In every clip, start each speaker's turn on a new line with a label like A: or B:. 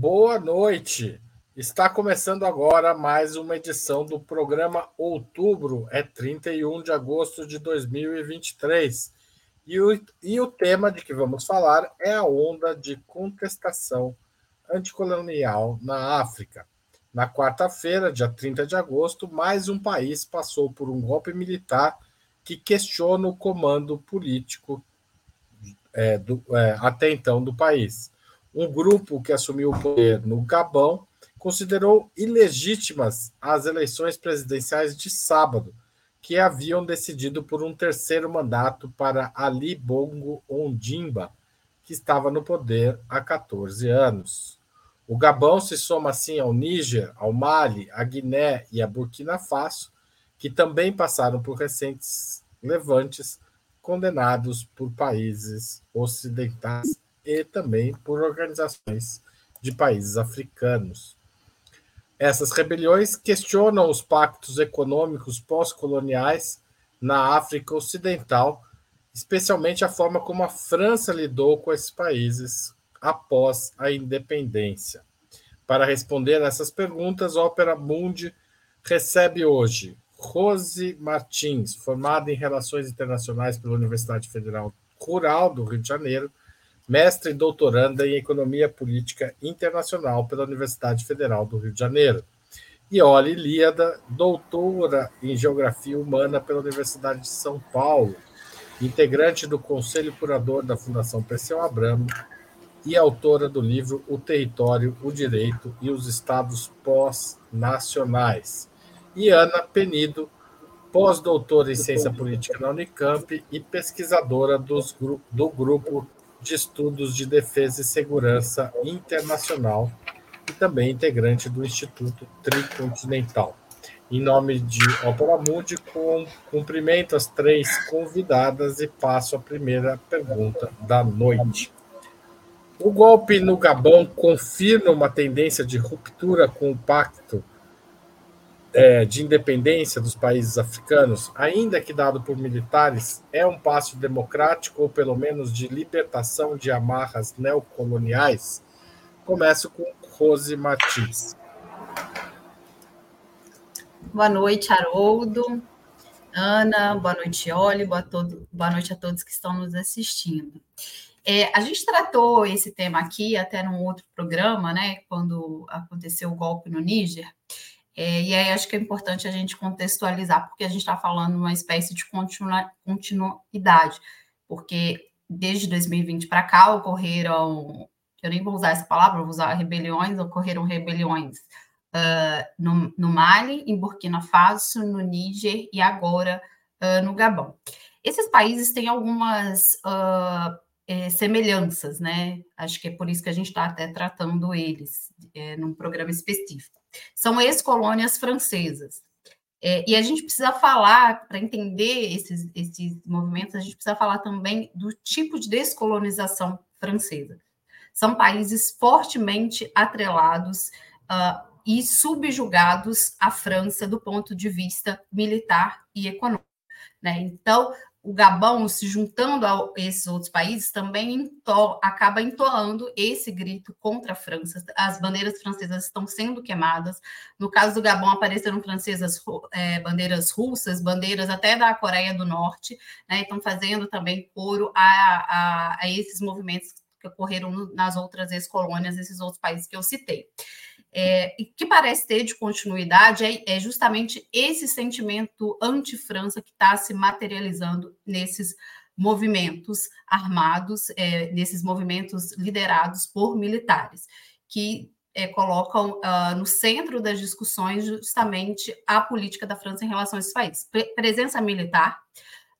A: Boa noite. Está começando agora mais uma edição do programa Outubro, é 31 de agosto de 2023. E o, e o tema de que vamos falar é a onda de contestação anticolonial na África. Na quarta-feira, dia 30 de agosto, mais um país passou por um golpe militar que questiona o comando político é, do, é, até então do país. Um grupo que assumiu o poder no Gabão considerou ilegítimas as eleições presidenciais de sábado, que haviam decidido por um terceiro mandato para Ali Bongo Ondimba, que estava no poder há 14 anos. O Gabão se soma assim ao Níger, ao Mali, à Guiné e à Burkina Faso, que também passaram por recentes levantes condenados por países ocidentais e também por organizações de países africanos. Essas rebeliões questionam os pactos econômicos pós-coloniais na África Ocidental, especialmente a forma como a França lidou com esses países após a independência. Para responder a essas perguntas, Ópera Mundi recebe hoje Rose Martins, formada em Relações Internacionais pela Universidade Federal Rural do Rio de Janeiro, mestre e doutoranda em Economia Política Internacional pela Universidade Federal do Rio de Janeiro. E Oli Líada, doutora em Geografia Humana pela Universidade de São Paulo, integrante do Conselho Curador da Fundação Perseu Abramo e autora do livro O Território, o Direito e os Estados Pós-Nacionais e Ana Penido, pós-doutora em Ciência Política na Unicamp e pesquisadora dos, do Grupo de Estudos de Defesa e Segurança Internacional e também integrante do Instituto Tricontinental. Em nome de Opera Mundi, cumprimento as três convidadas e passo a primeira pergunta da noite. O golpe no Gabão confirma uma tendência de ruptura com o pacto é, de independência dos países africanos, ainda que dado por militares, é um passo democrático ou pelo menos de libertação de amarras neocoloniais? Começo com Rose Martins.
B: Boa noite, Haroldo, Ana, boa noite, Oli, boa, todo, boa noite a todos que estão nos assistindo. É, a gente tratou esse tema aqui até num outro programa, né, quando aconteceu o golpe no Níger, é, e aí acho que é importante a gente contextualizar, porque a gente está falando uma espécie de continuidade, porque desde 2020 para cá ocorreram, eu nem vou usar essa palavra, vou usar rebeliões, ocorreram rebeliões uh, no, no, Mali, em Burkina Faso, no Níger e agora uh, no Gabão. Esses países têm algumas uh, é, semelhanças, né? Acho que é por isso que a gente está até tratando eles é, num programa específico. São ex-colônias francesas. É, e a gente precisa falar, para entender esses, esses movimentos, a gente precisa falar também do tipo de descolonização francesa. São países fortemente atrelados uh, e subjugados à França do ponto de vista militar e econômico. Né? Então, o Gabão, se juntando a esses outros países, também acaba entoando esse grito contra a França. As bandeiras francesas estão sendo queimadas. No caso do Gabão, apareceram francesas, é, bandeiras russas, bandeiras até da Coreia do Norte, né, estão fazendo também coro a, a, a esses movimentos que ocorreram nas outras ex-colônias, esses outros países que eu citei é, que parece ter de continuidade é, é justamente esse sentimento anti-França que está se materializando nesses movimentos armados, é, nesses movimentos liderados por militares, que é, colocam uh, no centro das discussões justamente a política da França em relação a esses países. Pre presença militar,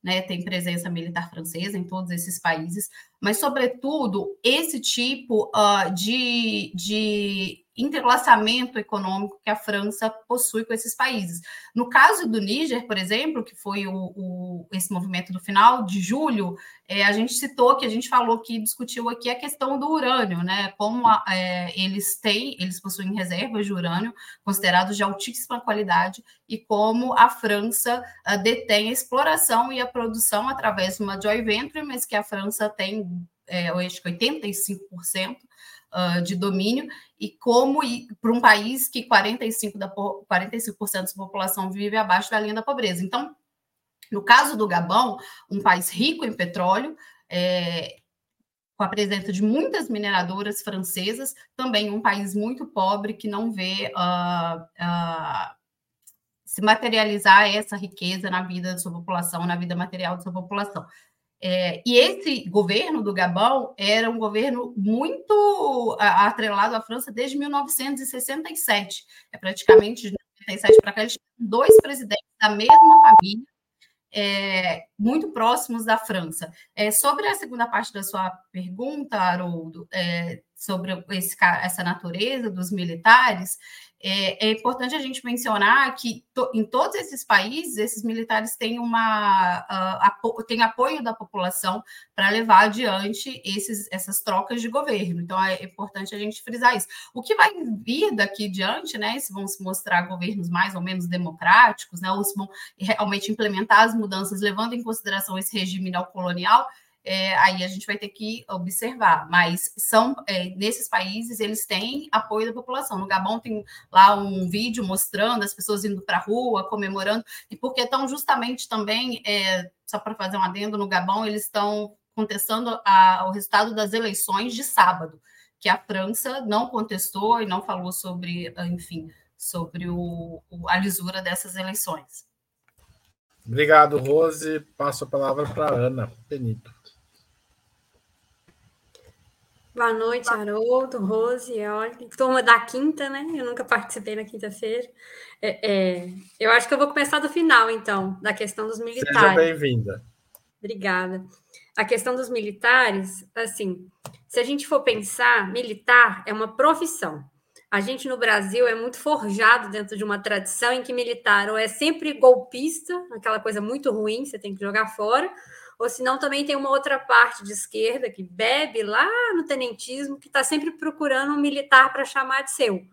B: né, tem presença militar francesa em todos esses países, mas, sobretudo, esse tipo uh, de, de interlaçamento econômico que a França possui com esses países. No caso do Níger, por exemplo, que foi o, o, esse movimento do final de julho, é, a gente citou que a gente falou que discutiu aqui a questão do urânio, né? Como a, é, eles têm, eles possuem reservas de urânio considerados de altíssima qualidade e como a França a, detém a exploração e a produção através de uma joint venture, mas que a França tem, é, acho que 85% uh, de domínio e como para um país que 45%, da, 45 da população vive abaixo da linha da pobreza. Então, no caso do Gabão, um país rico em petróleo, é, com a presença de muitas mineradoras francesas, também um país muito pobre que não vê uh, uh, se materializar essa riqueza na vida da sua população, na vida material da sua população. É, e esse governo do Gabão era um governo muito atrelado à França desde 1967. É praticamente de 1967 para cá, eles tinham dois presidentes da mesma família, é, muito próximos da França. É, sobre a segunda parte da sua pergunta, Haroldo, é, sobre esse, essa natureza dos militares, é, é, importante a gente mencionar que to, em todos esses países, esses militares têm, uma, uh, apo, têm apoio da população para levar adiante esses, essas trocas de governo. Então, é importante a gente frisar isso. O que vai vir daqui diante, né, se vão se mostrar governos mais ou menos democráticos, né, ou se vão realmente implementar as mudanças, levando em consideração esse regime neocolonial, é, aí a gente vai ter que observar. Mas são é, nesses países eles têm apoio da população. No Gabão tem lá um vídeo mostrando as pessoas indo para a rua, comemorando, e porque estão justamente também, é, só para fazer um adendo, no Gabão eles estão contestando a, o resultado das eleições de sábado, que a França não contestou e não falou sobre, enfim, sobre o, o, a lisura dessas eleições.
A: Obrigado, Rose. Passo a palavra para Ana Benito.
C: Boa noite, Haroldo, Rose, olha, turma da quinta, né? Eu nunca participei na quinta-feira. É, é, eu acho que eu vou começar do final, então, da questão dos militares. Seja
A: bem-vinda.
C: Obrigada. A questão dos militares, assim, se a gente for pensar, militar é uma profissão. A gente no Brasil é muito forjado dentro de uma tradição em que militar ou é sempre golpista, aquela coisa muito ruim, você tem que jogar fora, ou senão também tem uma outra parte de esquerda que bebe lá no tenentismo, que está sempre procurando um militar para chamar de seu.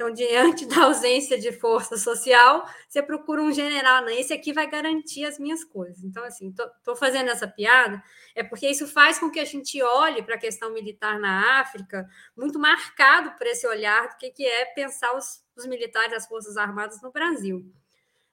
C: Então, diante da ausência de força social, você procura um general, não, esse aqui vai garantir as minhas coisas. Então, assim, estou fazendo essa piada, é porque isso faz com que a gente olhe para a questão militar na África, muito marcado por esse olhar do que, que é pensar os, os militares das Forças Armadas no Brasil.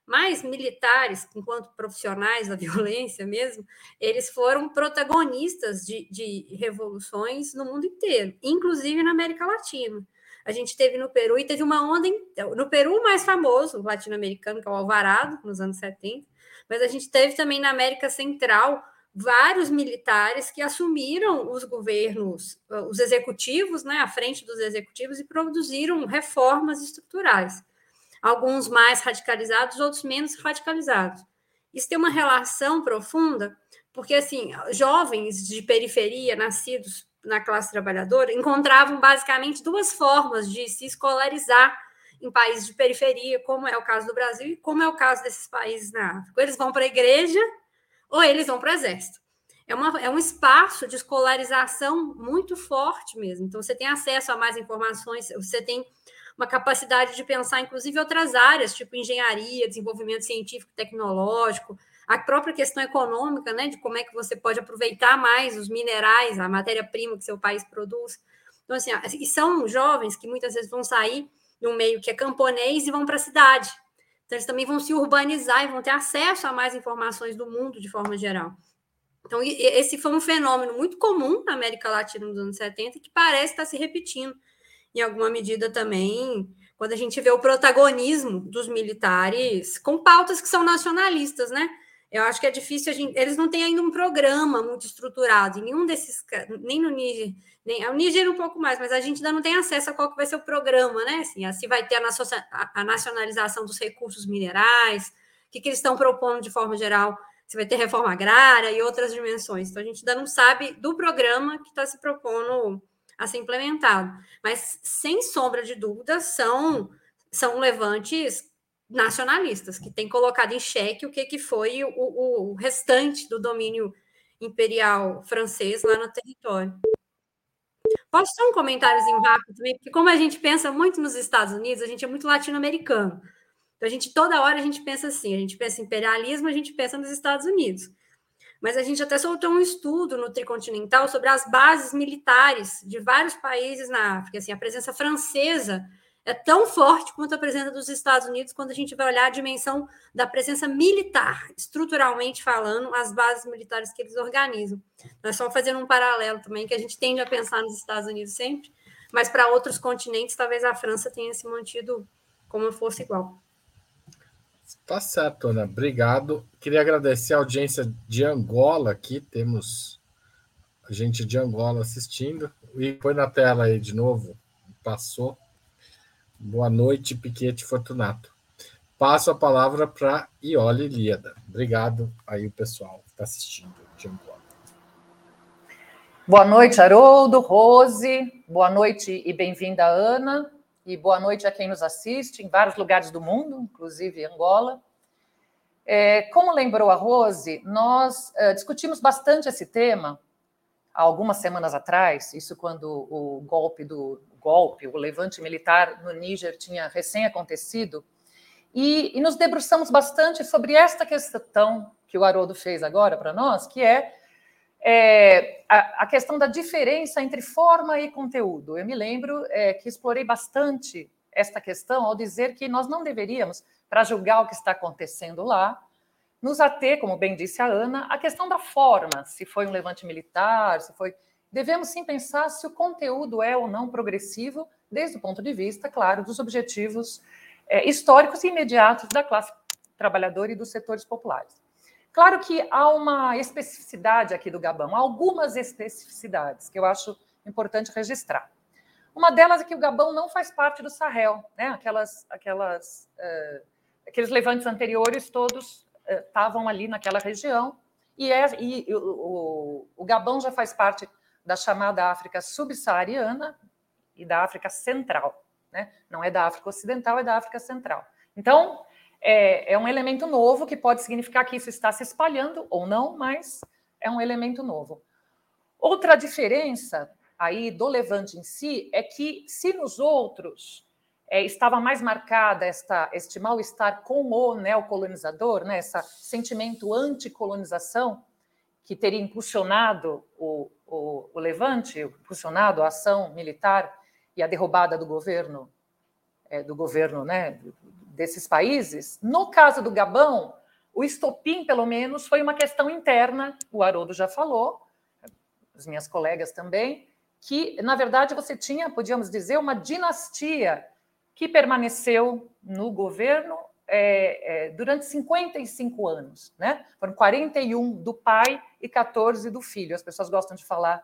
C: Mas militares, enquanto profissionais da violência mesmo, eles foram protagonistas de, de revoluções no mundo inteiro, inclusive na América Latina. A gente teve no Peru e teve uma onda. No Peru, mais famoso, latino-americano, que é o Alvarado, nos anos 70, mas a gente teve também na América Central vários militares que assumiram os governos, os executivos, né, à frente dos executivos e produziram reformas estruturais alguns mais radicalizados, outros menos radicalizados. Isso tem uma relação profunda, porque assim, jovens de periferia, nascidos na classe trabalhadora, encontravam basicamente duas formas de se escolarizar em países de periferia, como é o caso do Brasil e como é o caso desses países na África. Eles vão para a igreja ou eles vão para o exército. É, uma, é um espaço de escolarização muito forte mesmo. Então, você tem acesso a mais informações, você tem uma capacidade de pensar, inclusive, outras áreas, tipo engenharia, desenvolvimento científico tecnológico, a própria questão econômica, né, de como é que você pode aproveitar mais os minerais, a matéria-prima que seu país produz. Então, assim, e são jovens que muitas vezes vão sair de um meio que é camponês e vão para a cidade. Então, eles também vão se urbanizar e vão ter acesso a mais informações do mundo de forma geral. Então, esse foi um fenômeno muito comum na América Latina nos anos 70 que parece estar se repetindo em alguma medida também, quando a gente vê o protagonismo dos militares com pautas que são nacionalistas, né? Eu acho que é difícil, gente, eles não têm ainda um programa muito estruturado, em nenhum desses, nem no Níger, nem o Níger um pouco mais, mas a gente ainda não tem acesso a qual que vai ser o programa, né? Assim, se vai ter a, a nacionalização dos recursos minerais, o que, que eles estão propondo de forma geral, se vai ter reforma agrária e outras dimensões. Então, a gente ainda não sabe do programa que está se propondo a ser implementado. Mas, sem sombra de dúvida, são, são levantes nacionalistas, que têm colocado em xeque o que, que foi o, o restante do domínio imperial francês lá no território. Posso dar um comentáriozinho rápido também? Porque como a gente pensa muito nos Estados Unidos, a gente é muito latino-americano. Então, a gente, toda hora, a gente pensa assim, a gente pensa em imperialismo, a gente pensa nos Estados Unidos. Mas a gente até soltou um estudo no Tricontinental sobre as bases militares de vários países na África. Assim, a presença francesa é tão forte quanto a presença dos Estados Unidos quando a gente vai olhar a dimensão da presença militar, estruturalmente falando, as bases militares que eles organizam. Nós só fazendo um paralelo também, que a gente tende a pensar nos Estados Unidos sempre, mas para outros continentes, talvez a França tenha se mantido como uma força igual.
A: Tá certo, Ana. Obrigado. Queria agradecer a audiência de Angola aqui. Temos gente de Angola assistindo. E põe na tela aí de novo. Passou. Boa noite, Piquete Fortunato. Passo a palavra para Iole Líada. Obrigado aí o pessoal que está assistindo de Angola.
D: Boa noite, Haroldo, Rose. Boa noite e bem-vinda, Ana. E boa noite a quem nos assiste em vários lugares do mundo, inclusive Angola. É, como lembrou a Rose, nós é, discutimos bastante esse tema há algumas semanas atrás, isso quando o golpe do golpe, o levante militar no Níger tinha recém acontecido, e, e nos debruçamos bastante sobre esta questão que o Haroldo fez agora para nós, que é, é a, a, questão da diferença entre forma e conteúdo. Eu me lembro é, que explorei bastante esta questão ao dizer que nós não deveríamos, para julgar o que está acontecendo lá, nos ater, como bem disse a Ana, à questão da forma, se foi um levante militar, se foi devemos sim pensar se o conteúdo é ou não progressivo, desde o ponto de vista, claro, dos objetivos é, históricos e imediatos da classe trabalhadora e dos setores populares. Claro que há uma especificidade aqui do Gabão, algumas especificidades que eu acho importante registrar. Uma delas é que o Gabão não faz parte do Sahel, né? Aquelas, aquelas, uh, aqueles levantes anteriores todos estavam uh, ali naquela região e, é, e o, o, o Gabão já faz parte da chamada África subsaariana e da África Central. Né? Não é da África Ocidental, é da África Central. Então, é, é um elemento novo que pode significar que isso está se espalhando ou não, mas é um elemento novo. Outra diferença aí do levante em si é que se nos outros é, estava mais marcada esta, este mal-estar com o neocolonizador, né, esse sentimento anticolonização que teria impulsionado o, o, o levante, impulsionado a ação militar e a derrubada do governo, é, do governo né, desses países. No caso do Gabão, o estopim, pelo menos, foi uma questão interna, o Haroldo já falou, as minhas colegas também, que, na verdade, você tinha, podíamos dizer, uma dinastia que permaneceu no governo é, é, durante 55 anos. Né? Foram 41 do pai e 14 do filho. As pessoas gostam de falar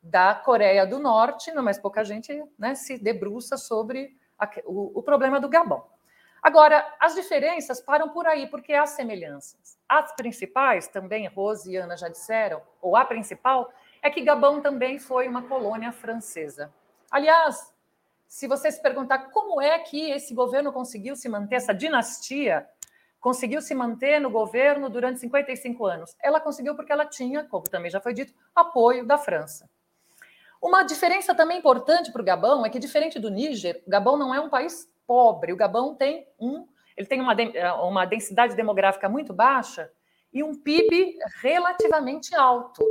D: da Coreia do Norte, mas pouca gente né, se debruça sobre o, o problema do Gabão. Agora, as diferenças param por aí, porque há semelhanças. As principais, também Rose e Ana já disseram, ou a principal, é que Gabão também foi uma colônia francesa. Aliás, se você se perguntar como é que esse governo conseguiu se manter, essa dinastia conseguiu se manter no governo durante 55 anos, ela conseguiu porque ela tinha, como também já foi dito, apoio da França. Uma diferença também importante para o Gabão é que, diferente do Níger, o Gabão não é um país pobre. O Gabão tem um, ele tem uma, uma densidade demográfica muito baixa e um PIB relativamente alto.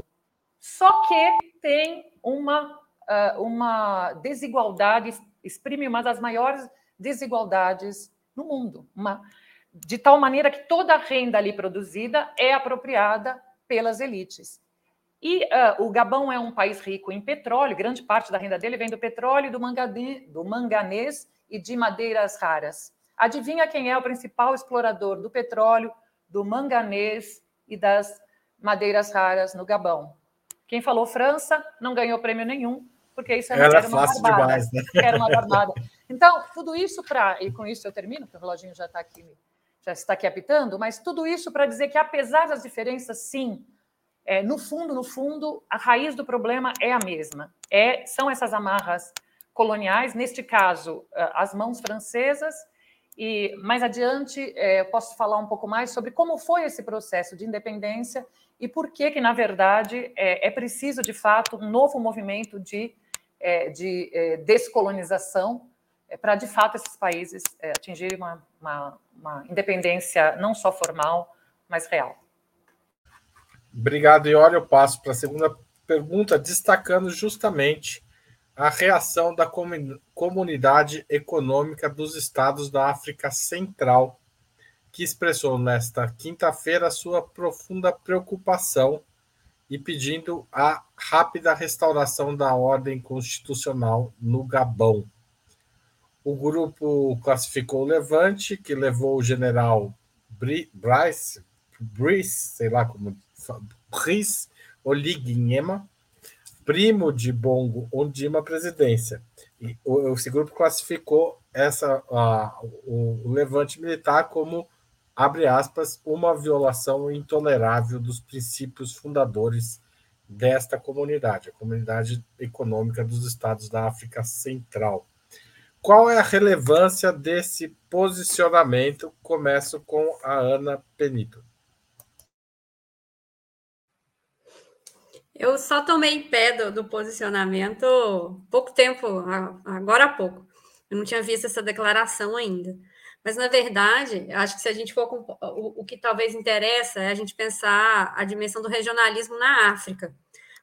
D: Só que tem uma, uma desigualdade exprime uma das maiores desigualdades no mundo, uma, de tal maneira que toda a renda ali produzida é apropriada pelas elites. E uh, o Gabão é um país rico em petróleo, grande parte da renda dele vem do petróleo, do, manganês, do manganês e de madeiras raras. Adivinha quem é o principal explorador do petróleo, do manganês e das madeiras raras no Gabão? Quem falou França não ganhou prêmio nenhum, porque isso era,
A: era, era fácil barbada, demais, né?
D: Era uma barbada. Então, tudo isso para. E com isso eu termino, porque o reloginho já está aqui, já está aqui apitando, mas tudo isso para dizer que, apesar das diferenças, sim, é, no fundo, no fundo, a raiz do problema é a mesma. É, são essas amarras coloniais, neste caso, as mãos francesas, e mais adiante é, eu posso falar um pouco mais sobre como foi esse processo de independência e por que, que na verdade, é, é preciso, de fato, um novo movimento de é, de descolonização para, de fato, esses países atingirem uma, uma, uma, independência não só formal, mas real.
A: Obrigado, Iori. Eu passo para a segunda pergunta, destacando justamente a reação da Comunidade Econômica dos Estados da África Central, que expressou nesta quinta-feira sua profunda preocupação e pedindo a rápida restauração da ordem constitucional no Gabão. O grupo classificou o Levante, que levou o general Bryce, Brice, sei lá como, Brice Olignyema, primo de Bongo Ondima à presidência. E esse grupo classificou essa, a, o, levante militar como, abre aspas, uma violação intolerável dos princípios fundadores desta comunidade, a Comunidade Econômica dos Estados da África Central. Qual é a relevância desse posicionamento? Começo com a Ana Penito.
C: Eu só tomei pé do, do posicionamento pouco tempo, agora há pouco. Eu não tinha visto essa declaração ainda. Mas, na verdade, acho que se a gente for. Com, o, o que talvez interessa é a gente pensar a dimensão do regionalismo na África.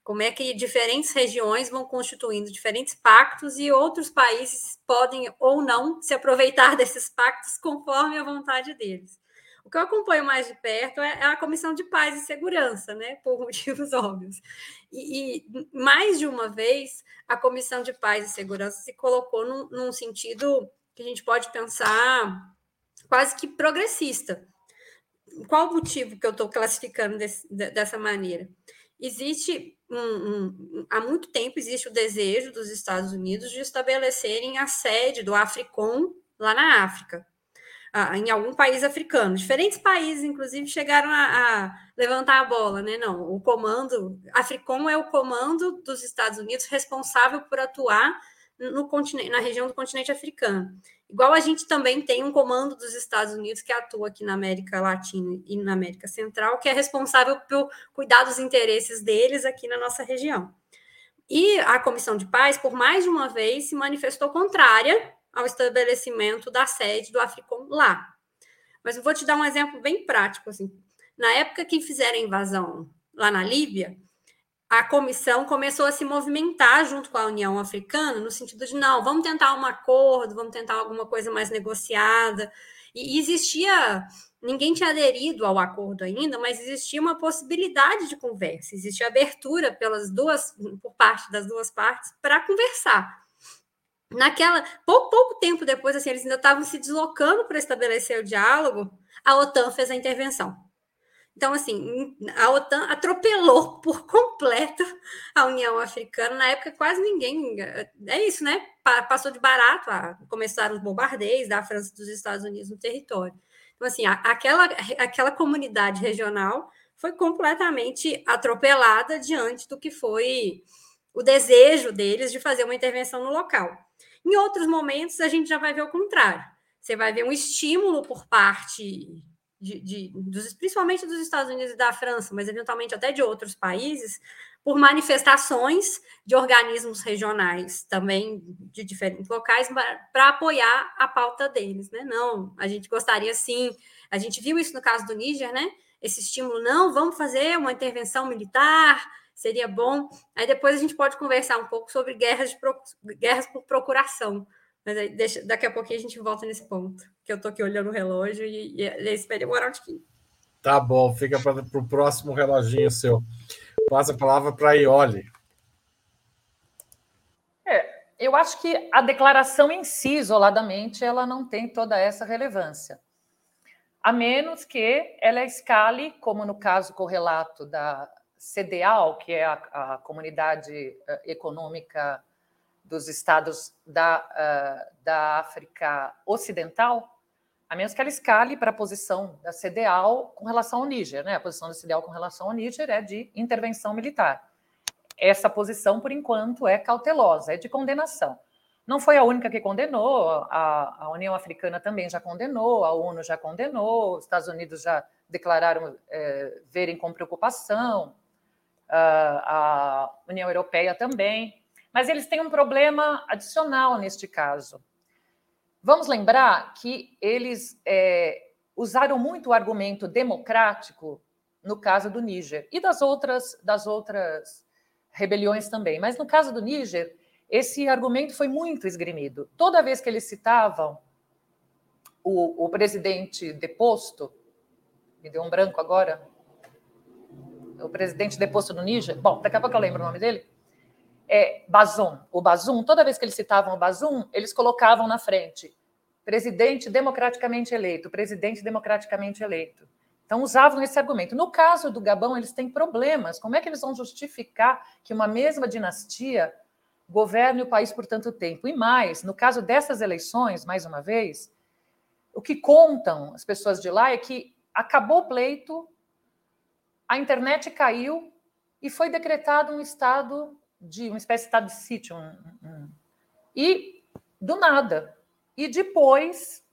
C: Como é que diferentes regiões vão constituindo diferentes pactos e outros países podem ou não se aproveitar desses pactos conforme a vontade deles. O que eu acompanho mais de perto é, é a Comissão de Paz e Segurança, né, por motivos óbvios. E, e mais de uma vez, a Comissão de Paz e Segurança se colocou num, num sentido que a gente pode pensar quase que progressista. Qual o motivo que eu estou classificando desse, dessa maneira? Existe um, um, há muito tempo existe o desejo dos Estados Unidos de estabelecerem a sede do Africom lá na África em algum país africano. Diferentes países, inclusive, chegaram a, a, levantar a bola, né? Não, o comando, Africom é o comando dos Estados Unidos responsável por atuar no continente, na região do continente africano. Igual a gente também tem um comando dos Estados Unidos que atua aqui na América Latina e na América Central, que é responsável por cuidar dos interesses deles aqui na nossa região. E a Comissão de Paz, por mais de uma vez, se manifestou contrária ao estabelecimento da sede do Africom lá. Mas eu vou te dar um exemplo bem prático. Assim. Na época que fizeram a invasão lá na Líbia, a comissão começou a se movimentar junto com a União Africana, no sentido de, não, vamos tentar um acordo, vamos tentar alguma coisa mais negociada. E existia, ninguém tinha aderido ao acordo ainda, mas existia uma possibilidade de conversa, existia abertura pelas duas, por parte das duas partes para conversar naquela pouco, pouco tempo depois, assim, eles ainda estavam se deslocando para estabelecer o diálogo, a OTAN fez a intervenção. Então, assim, a OTAN atropelou por completo a União Africana. Na época, quase ninguém. É isso, né? Passou de barato. A, começaram os bombardeios da França e dos Estados Unidos no território. Então, assim, aquela, aquela comunidade regional foi completamente atropelada diante do que foi o desejo deles de fazer uma intervenção no local. Em outros momentos, a gente já vai ver o contrário. Você vai ver um estímulo por parte de, de, dos, principalmente dos Estados Unidos e da França, mas eventualmente até de outros países, por manifestações de organismos regionais, também de diferentes locais, para apoiar a pauta deles. Né? Não, a gente gostaria sim, a gente viu isso no caso do Níger, né? Esse estímulo, não, vamos fazer uma intervenção militar, seria bom. Aí depois a gente pode conversar um pouco sobre guerras, pro... guerras por procuração. Mas aí deixa... daqui a pouquinho a gente volta nesse ponto, que eu estou aqui olhando o relógio e, e esse vai demorar um pouquinho.
A: Tá bom, fica para o próximo reloginho seu. Passa a palavra para a Ioli.
D: É, eu acho que a declaração em si, isoladamente, ela não tem toda essa relevância. A menos que ela escale, como no caso correlato da CDAO, que é a, a Comunidade uh, Econômica dos Estados da, uh, da África Ocidental, a menos que ela escale para a posição da CDAO com relação ao Níger. Né? A posição da CDAO com relação ao Níger é de intervenção militar. Essa posição, por enquanto, é cautelosa, é de condenação. Não foi a única que condenou, a, a União Africana também já condenou, a ONU já condenou, os Estados Unidos já declararam é, verem com preocupação, a União Europeia também, mas eles têm um problema adicional neste caso. Vamos lembrar que eles é, usaram muito o argumento democrático no caso do Níger e das outras, das outras rebeliões também. Mas no caso do Níger, esse argumento foi muito esgrimido. Toda vez que eles citavam o, o presidente deposto, me deu um branco agora, o presidente deposto no Níger, bom, daqui a pouco eu lembro o nome dele, é Bazoum. O Bazoum, toda vez que eles citavam o Bazoum, eles colocavam na frente presidente democraticamente eleito, presidente democraticamente eleito. Então, usavam esse argumento. No caso do Gabão, eles têm problemas. Como é que eles vão justificar que uma mesma dinastia governe o país por tanto tempo? E mais, no caso dessas eleições, mais uma vez, o que contam as pessoas de lá é que acabou o pleito, a internet caiu e foi decretado um estado de uma espécie de estado de sítio. Um, um, e do nada. E depois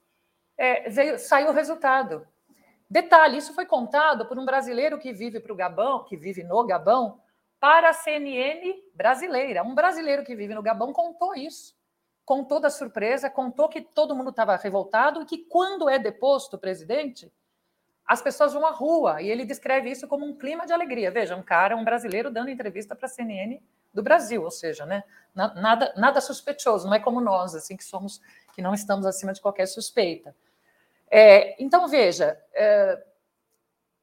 D: é, veio, saiu o resultado. Detalhe, isso foi contado por um brasileiro que vive para o Gabão, que vive no Gabão, para a CNN brasileira. Um brasileiro que vive no Gabão contou isso. Contou da surpresa, contou que todo mundo estava revoltado e que quando é deposto o presidente, as pessoas vão à rua. E ele descreve isso como um clima de alegria. Veja, um cara, um brasileiro dando entrevista para a CNN do Brasil, ou seja, né, nada, nada suspeitoso, não é como nós, assim, que somos, que não estamos acima de qualquer suspeita. É, então, veja, é,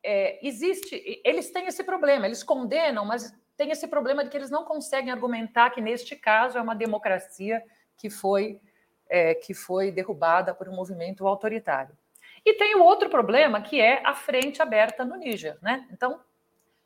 D: é, existe, eles têm esse problema, eles condenam, mas tem esse problema de que eles não conseguem argumentar que, neste caso, é uma democracia que foi, é, que foi derrubada por um movimento autoritário. E tem o outro problema, que é a frente aberta no Níger. Né? Então,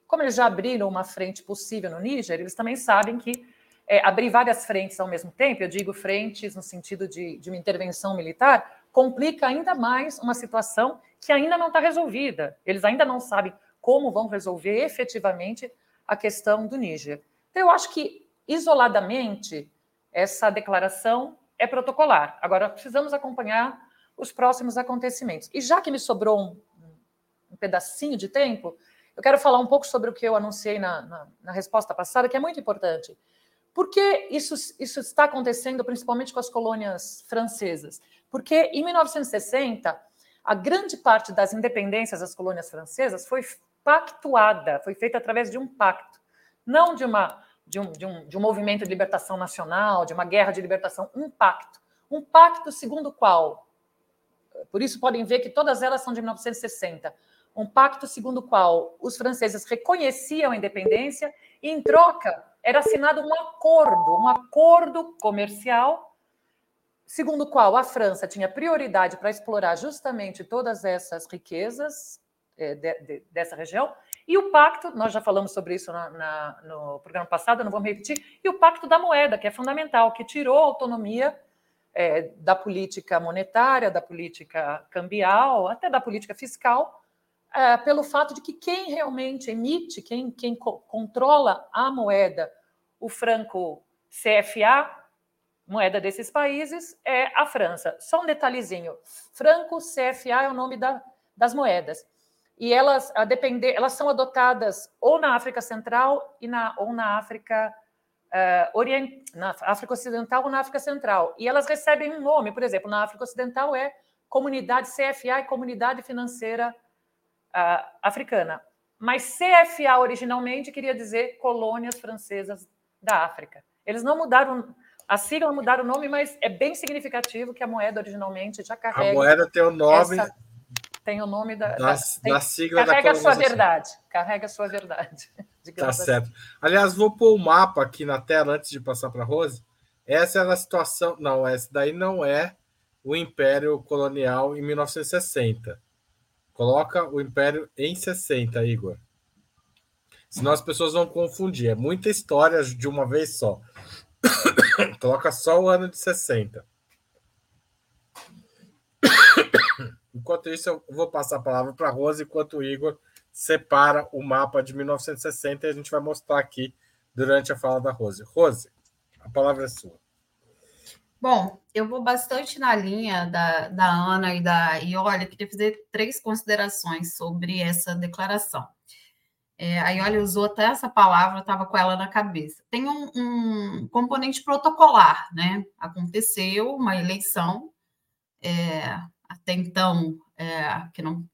D: como eles já abriram uma frente possível no Níger, eles também sabem que é, abrir várias frentes ao mesmo tempo, eu digo frentes no sentido de, de uma intervenção militar, complica ainda mais uma situação que ainda não está resolvida. Eles ainda não sabem como vão resolver efetivamente a questão do Níger. Então, eu acho que, isoladamente, essa declaração é protocolar. Agora, precisamos acompanhar os próximos acontecimentos. E já que me sobrou um, um pedacinho de tempo, eu quero falar um pouco sobre o que eu anunciei na, na, na resposta passada, que é muito importante. Por que isso, isso está acontecendo, principalmente com as colônias francesas? Porque em 1960, a grande parte das independências das colônias francesas foi pactuada, foi feita através de um pacto, não de, uma, de, um, de, um, de um movimento de libertação nacional, de uma guerra de libertação, um pacto. Um pacto segundo o qual, por isso podem ver que todas elas são de 1960, um pacto segundo o qual os franceses reconheciam a independência e, em troca, era assinado um acordo, um acordo comercial segundo o qual a França tinha prioridade para explorar justamente todas essas riquezas é, de, de, dessa região, e o pacto, nós já falamos sobre isso na, na, no programa passado, não vamos repetir, e o pacto da moeda, que é fundamental, que tirou a autonomia é, da política monetária, da política cambial, até da política fiscal, é, pelo fato de que quem realmente emite, quem, quem co controla a moeda, o franco CFA, moeda desses países é a França. Só um detalhezinho: franco CFA é o nome da, das moedas. E elas, a depender, elas são adotadas ou na África Central e na, ou na África uh, Orient, na África Ocidental ou na África Central. E elas recebem um nome, por exemplo, na África Ocidental é Comunidade CFA e Comunidade Financeira uh, Africana. Mas CFA originalmente queria dizer Colônias Francesas da África. Eles não mudaram a sigla mudaram o nome, mas é bem significativo que a moeda originamente já carrega.
A: A moeda tem o nome. Essa,
D: tem o nome da,
A: da,
D: tem,
A: da sigla
D: carrega da a sua verdade. Carrega a sua verdade.
A: Tá certo. Aliás, vou pôr o um mapa aqui na tela antes de passar para a Rose. Essa é a situação. Não, essa daí não é o Império Colonial em 1960. Coloca o Império em 60, Igor. Senão as pessoas vão confundir. É muita história de uma vez só. Coloca só o ano de 60. Enquanto isso, eu vou passar a palavra para a Rose, enquanto o Igor separa o mapa de 1960 e a gente vai mostrar aqui durante a fala da Rose. Rose, a palavra é sua.
B: Bom, eu vou bastante na linha da, da Ana e da Ioli, queria fazer três considerações sobre essa declaração. É, a Ioli usou até essa palavra, estava com ela na cabeça. Tem um, um, componente protocolar, né? Aconteceu uma eleição, é, até então, é, que não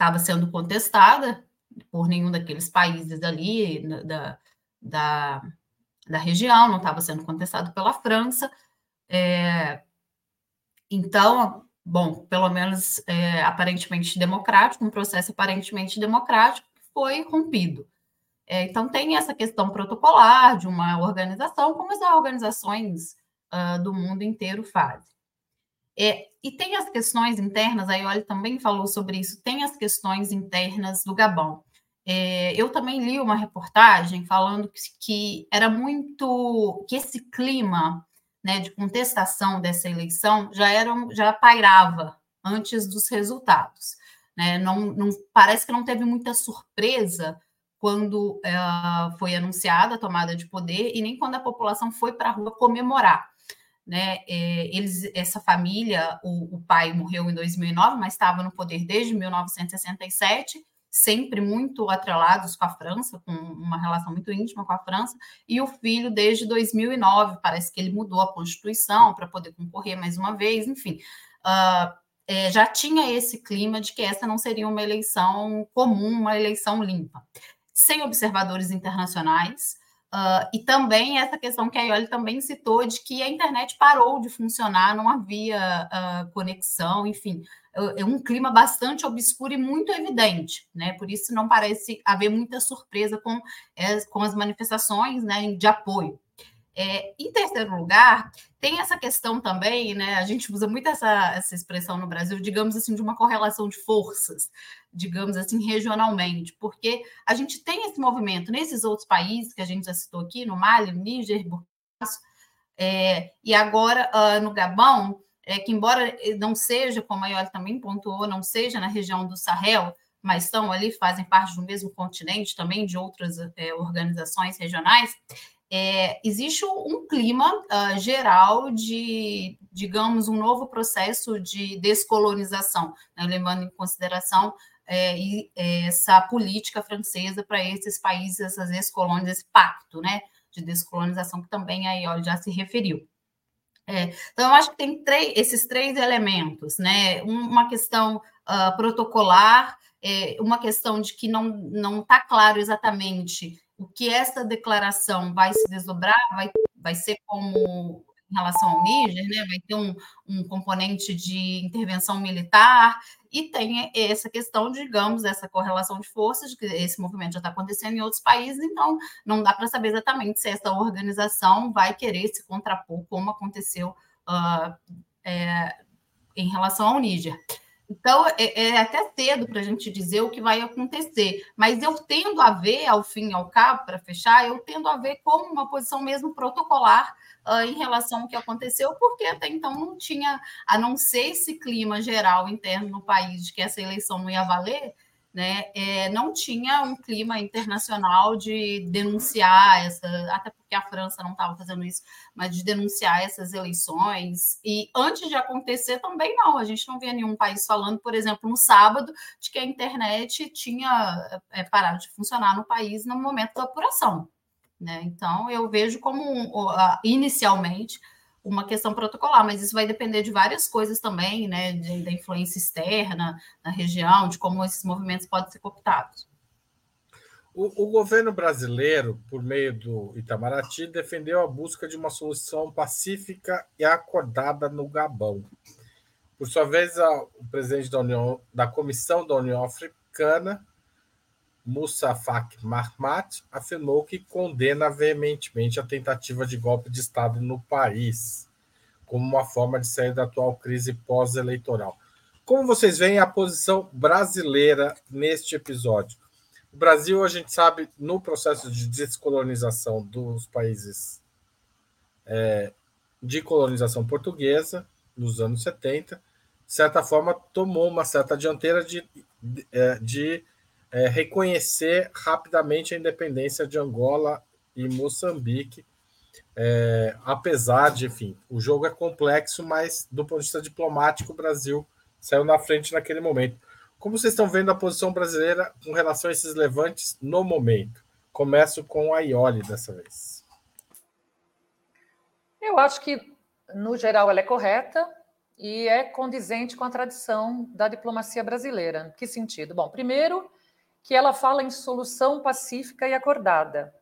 B: estava sendo contestada por nenhum daqueles países ali da, da, da região, não estava sendo contestado pela França. É, então, bom, pelo menos é, aparentemente democrático, um processo aparentemente democrático foi rompido. É, então, tem essa questão protocolar de uma organização, como as organizações uh, do mundo inteiro fazem. É, e tem as questões internas, a Ioli também falou sobre isso, tem as questões internas do Gabão. É, eu também li uma reportagem falando que, que, era muito que esse clima né, de contestação dessa eleição já era já pairava antes dos resultados. Né? Não, não parece que não teve muita surpresa quando uh, foi anunciada a tomada de poder e nem quando a população foi para a rua comemorar. Né? É, eles, essa família, o, o, pai morreu em 2009, mas estava no poder desde 1967, sempre muito atrelados com a França, com uma relação muito íntima com a França, e o filho desde 2009, parece que ele mudou a Constituição para poder concorrer mais uma vez, enfim. Uh, é, já tinha esse clima de que essa não seria uma eleição comum, uma eleição limpa sem observadores internacionais. Uh, e também essa questão que a Ioli também citou de que a internet parou de funcionar, não havia uh, conexão, enfim, é, é um clima bastante obscuro e muito evidente, né? Por isso não parece haver muita surpresa com, é, com as manifestações né, de apoio. É, em terceiro lugar, tem essa questão também, né? A gente usa muito essa, essa expressão no Brasil, digamos assim, de uma correlação de forças digamos assim, regionalmente, porque a gente tem esse movimento nesses outros países que a gente já citou aqui, no Mali, Níger, Burkina é, e agora uh, no Gabão, é, que embora não seja, como a Ioli também pontuou, não seja na região do Sahel, mas estão ali, fazem parte do mesmo continente também, de outras é, organizações regionais, é, existe um clima uh, geral de, digamos, um novo processo de descolonização, né, levando em consideração é, é, essa política francesa para esses países, essas ex-colônias, esse pacto né, de descolonização que também a IOL já se referiu. É, então, eu acho que tem três, esses três elementos, né? Uma questão uh, protocolar, é, uma questão de que não está claro exatamente o que essa declaração vai se desdobrar, vai, vai ser como em relação ao Níger, né? vai ter um, um componente de intervenção militar, e tem essa questão, digamos, essa correlação de forças, que esse movimento já está acontecendo em outros países, então não dá para saber exatamente se essa organização vai querer se contrapor, como aconteceu uh, é, em relação ao Níger. Então, é, é até cedo para a gente dizer o que vai acontecer, mas eu tendo a ver, ao fim e ao cabo, para fechar, eu tendo a ver como uma posição mesmo protocolar uh, em relação ao que aconteceu, porque até então não tinha, a não ser esse clima geral interno no país de que essa eleição não ia valer, né, é, não tinha um clima internacional de denunciar essa, até porque a França não estava fazendo isso, mas de denunciar essas eleições. E antes de acontecer também não, a gente não via nenhum país falando, por exemplo, no sábado, de que a internet tinha é, parado de funcionar no país no momento da apuração. Né? Então, eu vejo como, inicialmente, uma questão protocolar, mas isso vai depender de várias coisas também, né? De, da influência externa na região, de como esses movimentos podem ser cooptados.
A: O, o, governo brasileiro, por meio do Itamaraty, defendeu a busca de uma solução pacífica e acordada no Gabão. Por sua vez, a, o presidente da, União, da Comissão da União Africana Moussa Faki Mahamat afirmou que condena veementemente a tentativa de golpe de Estado no país, como uma forma de sair da atual crise pós-eleitoral. Como vocês veem a posição brasileira neste episódio? O Brasil, a gente sabe, no processo de descolonização dos países é, de colonização portuguesa, nos anos 70, de certa forma, tomou uma certa dianteira de, de, é, de é, reconhecer rapidamente a independência de Angola e Moçambique, é, apesar de, enfim, o jogo é complexo, mas do ponto de vista diplomático, o Brasil saiu na frente naquele momento. Como vocês estão vendo a posição brasileira com relação a esses levantes no momento? Começo com a Ioli dessa vez.
D: Eu acho que, no geral, ela é correta e é condizente com a tradição da diplomacia brasileira. Que sentido? Bom, primeiro, que ela fala em solução pacífica e acordada.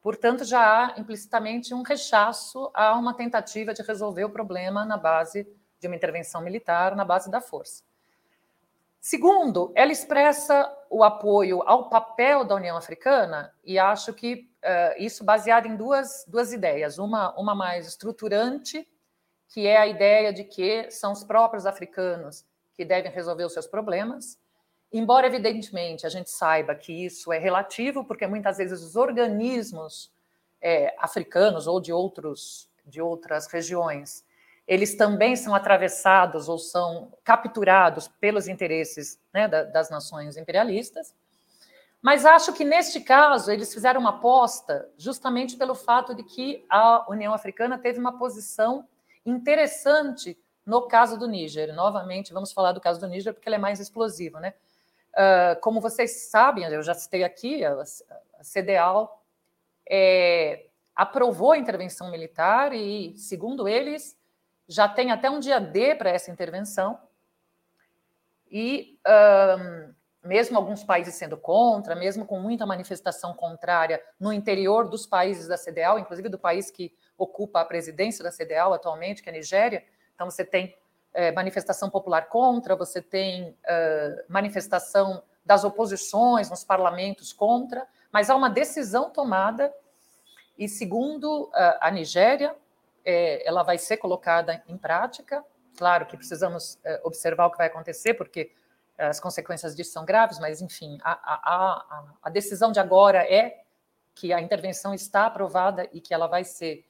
D: Portanto, já há implicitamente um rechaço a uma tentativa de resolver o problema na base de uma intervenção militar, na base da força. Segundo, ela expressa o apoio ao papel da União Africana, e acho que uh, isso baseado em duas, duas ideias. Uma, uma mais estruturante, que é a ideia de que são os próprios africanos que devem resolver os seus problemas, embora, evidentemente, a gente saiba que isso é relativo, porque muitas vezes os organismos é, africanos ou de, outros, de outras regiões eles também são atravessados ou são capturados pelos interesses né, das nações imperialistas. Mas acho que neste caso eles fizeram uma aposta justamente pelo fato de que a União Africana teve uma posição interessante no caso do Níger. Novamente, vamos falar do caso do Níger porque ele é mais explosivo, né? Uh, como vocês sabem, eu já citei aqui, a, a CDAO é, aprovou a intervenção militar e, segundo eles, já tem até um dia D para essa intervenção. E mesmo alguns países sendo contra, mesmo com muita manifestação contrária no interior dos países da CDAO, inclusive do país que ocupa a presidência da CDAO atualmente, que é a Nigéria. Então, você tem é, manifestação popular contra, você tem manifestação das oposições nos parlamentos contra, mas há uma decisão tomada, e segundo a Nigéria, é, ela vai ser colocada em prática. Claro que precisamos observar o que vai acontecer, porque as consequências disso são graves, mas, enfim, a, a, a, a decisão de agora é que a intervenção está aprovada e que ela vai ser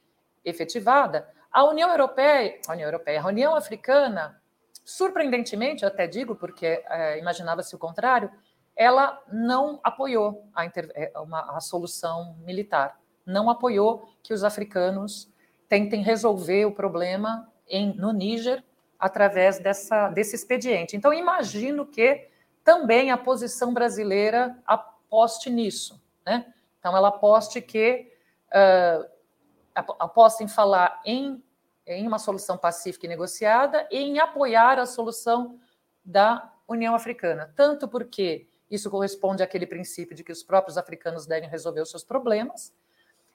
D: efetivada. A União Europeia, a União Europeia, a União Africana, surpreendentemente, eu até digo, porque é, imaginava-se o contrário, ela não apoiou a, inter, é, uma, a solução militar, não apoiou que os africanos tentem resolver o problema em, no Níger através dessa, desse expediente. Então, imagino que também a posição brasileira aposte nisso. Né? Então, ela aposte que uh, aposta em falar em, em uma solução pacífica e negociada e em apoiar a solução da União Africana, tanto porque isso corresponde àquele princípio de que os próprios africanos devem resolver os seus problemas,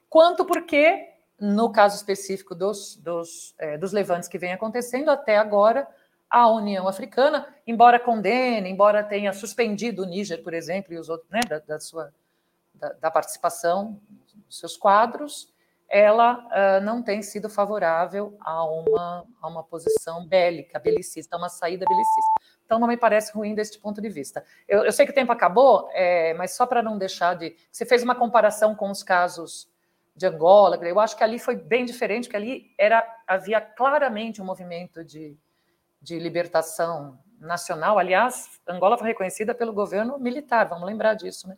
D: quanto porque no caso específico dos, dos, é, dos levantes que vem acontecendo até agora, a União Africana, embora condene, embora tenha suspendido o Níger, por exemplo, e os outros, né, da, da sua da, da, participação seus quadros, ela uh, não tem sido favorável a uma, a uma posição bélica, belicista, uma saída belicista. Então, não me parece ruim deste ponto de vista. Eu, eu sei que o tempo acabou, é, mas só para não deixar de. Você fez uma comparação com os casos de Angola. Eu acho que ali foi bem diferente, porque ali era, havia claramente um movimento de, de libertação nacional. Aliás, Angola foi reconhecida pelo governo militar, vamos lembrar disso, né?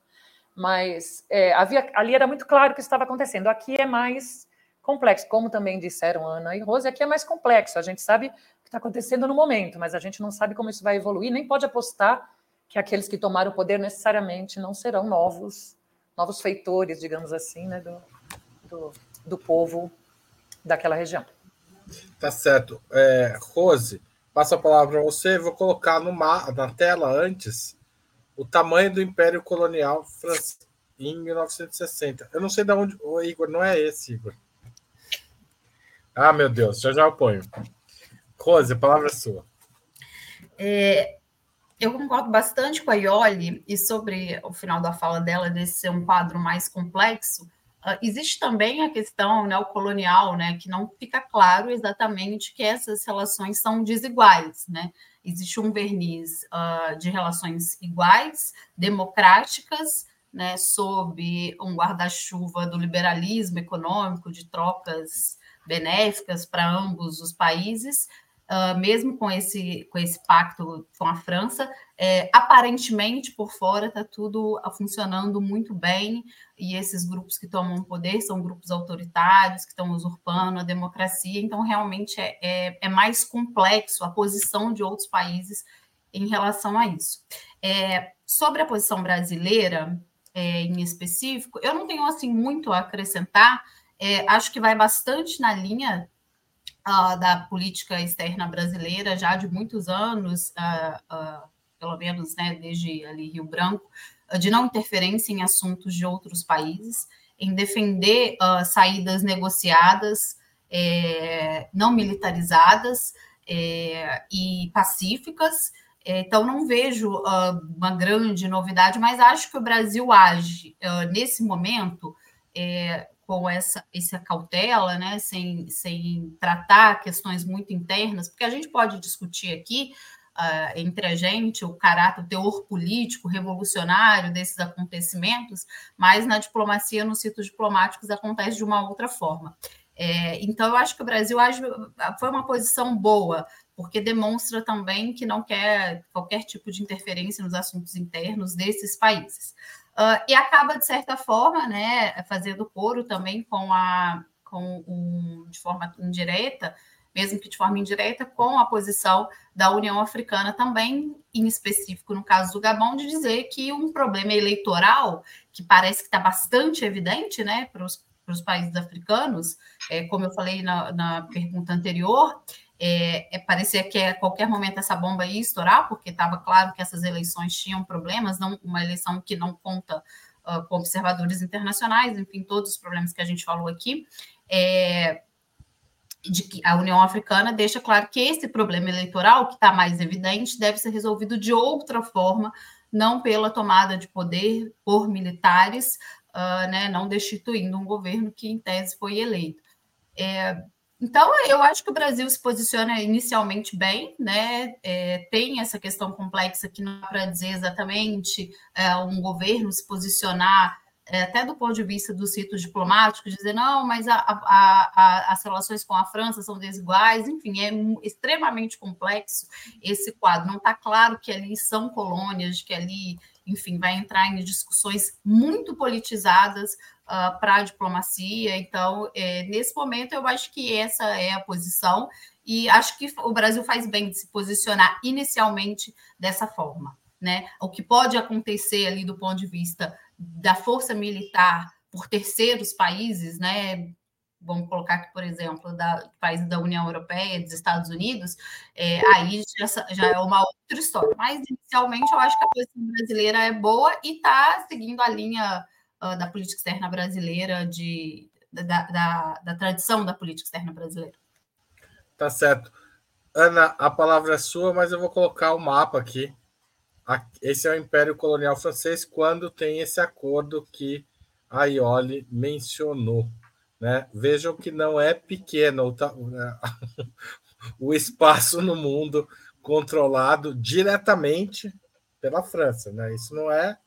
D: Mas é, havia, ali era muito claro o que estava acontecendo. Aqui é mais complexo, como também disseram Ana e Rose, aqui é mais complexo. A gente sabe o que está acontecendo no momento, mas a gente não sabe como isso vai evoluir, nem pode apostar que aqueles que tomaram o poder necessariamente não serão novos, novos feitores, digamos assim, né, do, do, do povo daquela região.
A: Tá certo. É, Rose, passo a palavra para você. Vou colocar no na tela antes o tamanho do Império Colonial francês em 1960. Eu não sei de onde. O Igor, não é esse, Igor. Ah, meu Deus, já já eu ponho. Rose, palavra é sua.
B: É, eu concordo bastante com a Ioli e sobre o final da fala dela, desse ser um quadro mais complexo. Uh, existe também a questão neocolonial, né, que não fica claro exatamente que essas relações são desiguais, né? Existe um verniz uh, de relações iguais, democráticas, né, sob um guarda-chuva do liberalismo econômico, de trocas benéficas para ambos os países, uh, mesmo com esse, com esse pacto com a França, é, aparentemente por fora está tudo funcionando muito bem, e esses grupos que tomam poder são grupos autoritários, que estão usurpando a democracia, então realmente é, é, é mais complexo a posição de outros países em relação a isso. É, sobre a posição brasileira, é, em específico, eu não tenho assim muito a acrescentar. É, acho que vai bastante na linha da política externa brasileira já de muitos anos, uh, pelo menos né, desde ali Rio Branco, de não interferência em assuntos de outros países, em defender saídas negociadas, é, não militarizadas é, e pacíficas. É, então, não vejo uh, uma grande novidade, mas acho que o Brasil age uh, nesse momento é, com essa, essa cautela, né, sem, sem tratar questões muito internas, porque a gente pode discutir aqui uh, entre a gente o caráter, o teor político, revolucionário desses acontecimentos, mas na diplomacia, nos sítios diplomáticos, acontece de uma outra forma. É, então, eu acho que o Brasil age, foi uma posição boa, porque demonstra também que não quer qualquer tipo de interferência nos assuntos internos desses países. Uh, e acaba, de certa forma, né, fazendo coro também com a com um, de forma indireta, mesmo que de forma indireta, com a posição da União Africana também, em específico no caso do Gabão, de dizer que um problema eleitoral, que parece que está bastante evidente né, para os países africanos, é, como eu falei na, na pergunta anterior, é, é, parecia que a qualquer momento essa bomba ia estourar, porque estava claro que essas eleições tinham problemas, não uma eleição que não conta uh, com observadores internacionais, enfim, todos os problemas que a gente falou aqui. É, de que a União Africana deixa claro que esse problema eleitoral, que está mais evidente, deve ser resolvido de outra forma, não pela tomada de poder por militares, uh, né, não destituindo um governo que, em tese, foi eleito. É, então, eu acho que o Brasil se posiciona inicialmente bem, né? É, tem essa questão complexa que não dá para dizer exatamente é, um governo se posicionar, é, até do ponto de vista dos ritos diplomáticos, dizer não, mas a, a, a, as relações com a França são desiguais, enfim, é extremamente complexo esse quadro. Não está claro que ali são colônias, que ali enfim, vai entrar em discussões muito politizadas uh, para a diplomacia. Então, é, nesse momento, eu acho que essa é a posição, e acho que o Brasil faz bem de se posicionar inicialmente dessa forma. Né? O que pode acontecer ali do ponto de vista da força militar por terceiros países, né? vamos colocar aqui, por exemplo, da países da União Europeia, dos Estados Unidos, é, aí já, já, é uma outra história. Mas, inicialmente, eu acho que a posição brasileira é boa e está seguindo a linha uh, da política externa brasileira, de, da, da, da, tradição da política externa brasileira.
A: Tá certo. Ana, a palavra é sua, mas eu vou colocar o mapa aqui. Esse é o Império Colonial Francês, quando tem esse acordo que a Ioli mencionou. Né? Vejam que não é pequeno né? o espaço no mundo controlado diretamente pela França. Né? Isso não é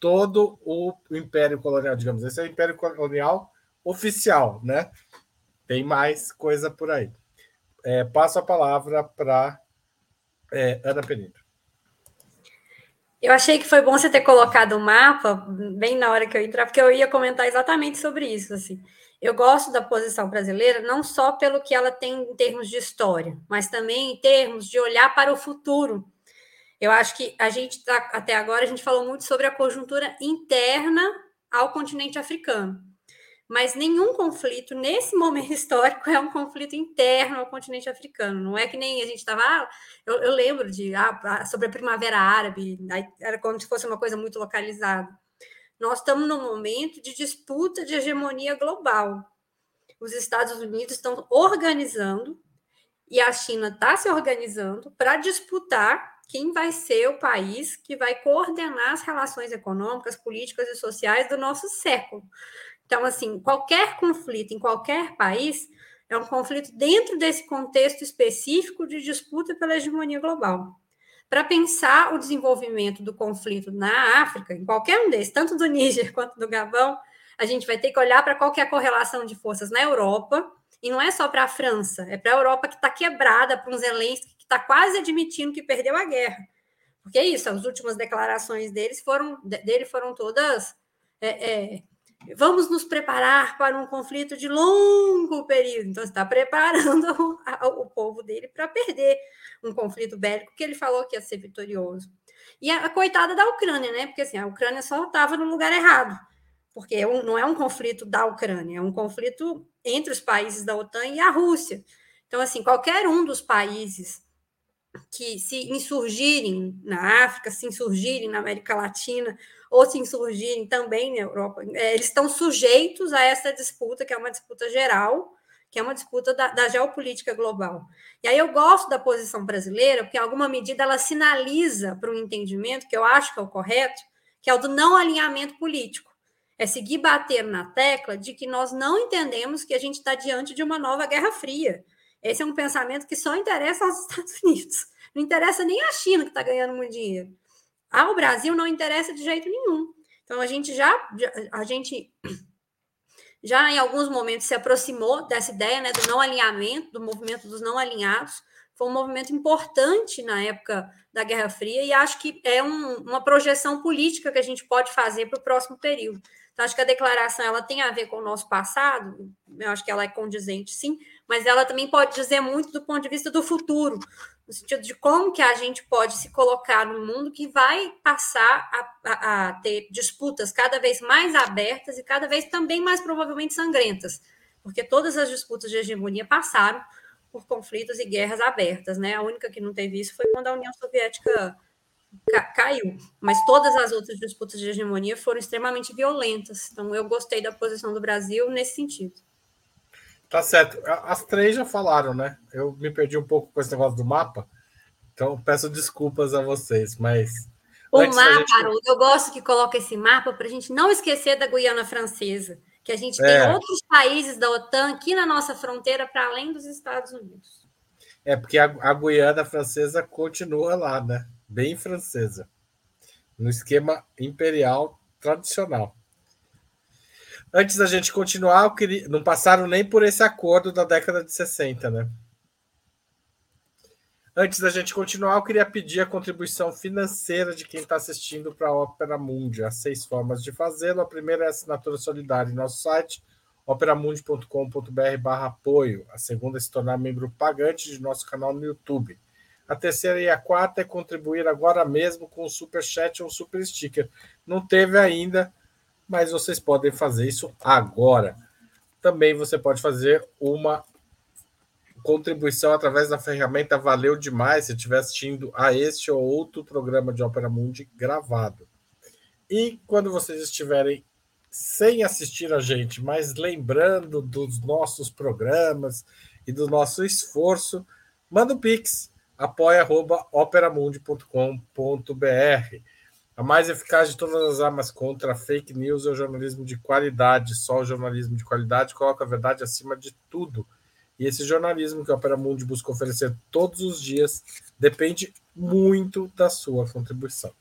A: todo o Império Colonial, digamos. Esse é o Império Colonial oficial. Né? Tem mais coisa por aí. É, passo a palavra para é, Ana Penito.
C: Eu achei que foi bom você ter colocado o mapa bem na hora que eu entrar, porque eu ia comentar exatamente sobre isso. Assim. Eu gosto da posição brasileira não só pelo que ela tem em termos de história, mas também em termos de olhar para o futuro. Eu acho que a gente tá, até agora a gente falou muito sobre a conjuntura interna ao continente africano mas nenhum conflito nesse momento histórico é um conflito interno ao continente africano. Não é que nem a gente estava. Ah, eu, eu, lembro de ah, sobre a Primavera Árabe, era como se fosse uma coisa muito localizada. Nós estamos num momento de disputa de hegemonia global. Os Estados Unidos estão organizando e a China está se organizando para disputar quem vai ser o país que vai coordenar as relações econômicas, políticas e sociais do nosso século. Então, assim, qualquer conflito em qualquer país é um conflito dentro desse contexto específico de disputa pela hegemonia global. Para pensar o desenvolvimento do conflito na África, em qualquer um desses, tanto do Níger quanto do Gabão, a gente vai ter que olhar para qual é a correlação de forças na Europa, e não é só para a França, é para a Europa que está quebrada, para um Zelensky está quase admitindo que perdeu a guerra. Porque é isso, as últimas declarações deles foram, dele foram todas é, é, Vamos nos preparar para um conflito de longo período. Então, está preparando o, povo dele para perder um conflito bélico que ele falou que ia ser vitorioso. E a, a coitada da Ucrânia, né? Porque assim, a Ucrânia só estava no lugar errado. Porque é não é um conflito da Ucrânia, é um conflito entre os países da OTAN e a Rússia. Então, assim, qualquer um dos países que se insurgirem na África, se insurgirem na América Latina, ou se insurgirem também na Europa, é, eles estão sujeitos a essa disputa, que é uma disputa geral, que é uma disputa da, da, geopolítica global. E aí eu gosto da posição brasileira, porque em alguma medida ela sinaliza para um entendimento que eu acho que é o correto, que é o do não alinhamento político. É seguir bater na tecla de que nós não entendemos que a gente está diante de uma nova Guerra Fria. Esse é um pensamento que só interessa aos Estados Unidos. Não interessa nem a China, que está ganhando muito dinheiro. Ao Brasil não interessa de jeito nenhum. Então a gente já, a gente já em alguns momentos se aproximou dessa ideia né, do não alinhamento, do movimento dos não alinhados. Foi um movimento importante na época da Guerra Fria e acho que é um, uma projeção política que a gente pode fazer para o próximo período. Então, acho que a declaração ela tem a ver com o nosso passado, eu acho que ela é condizente, sim, mas ela também pode dizer muito do ponto de vista do futuro, no sentido de como que a gente pode se colocar num mundo que vai passar a, a, a, ter disputas cada vez mais abertas e cada vez também mais provavelmente sangrentas, porque todas as disputas de hegemonia passaram por conflitos e guerras abertas, né? A única que não teve isso foi quando a União Soviética ca caiu, mas todas as outras disputas de hegemonia foram extremamente violentas. Então eu gostei da posição do Brasil nesse sentido.
A: Tá certo. As três já falaram, né? Eu me perdi um pouco com esse negócio do mapa. Então peço desculpas a vocês, mas.
C: O mapa, gente... Haroldo, eu gosto que coloque esse mapa para a gente não esquecer da Guiana Francesa, que a gente é. tem outros países da OTAN aqui na nossa fronteira para além dos Estados Unidos.
A: É, porque a, a Guiana Francesa continua lá, né? Bem francesa. No esquema imperial tradicional. Antes da gente continuar, queria... não passaram nem por esse acordo da década de 60, né? Antes da gente continuar, eu queria pedir a contribuição financeira de quem está assistindo para a Opera Mundi. Há seis formas de fazê-lo. A primeira é a assinatura solidária em nosso site, operamundi.com.br apoio. A segunda é se tornar membro pagante de nosso canal no YouTube. A terceira e a quarta é contribuir agora mesmo com o Super Chat ou Super Sticker. Não teve ainda, mas vocês podem fazer isso agora. Também você pode fazer uma contribuição através da ferramenta Valeu Demais se estiver assistindo a este ou outro programa de Ópera Mundi gravado. E quando vocês estiverem sem assistir a gente, mas lembrando dos nossos programas e do nosso esforço, manda o um Pix, apoia.operamundi.com.br. A mais eficaz de todas as armas contra a fake news é o jornalismo de qualidade. Só o jornalismo de qualidade coloca a verdade acima de tudo. E esse jornalismo que a Opera Mundi busca oferecer todos os dias depende muito da sua contribuição.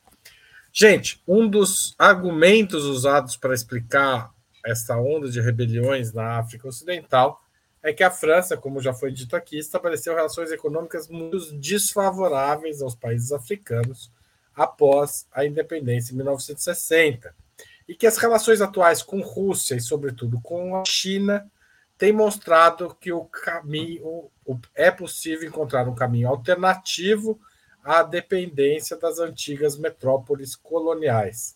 A: Gente, um dos argumentos usados para explicar essa onda de rebeliões na África Ocidental é que a França, como já foi dito aqui, estabeleceu relações econômicas muito desfavoráveis aos países africanos após a independência em 1960. E que as relações atuais com Rússia e, sobretudo, com a China têm mostrado que o caminho é possível encontrar um caminho alternativo à dependência das antigas metrópoles coloniais.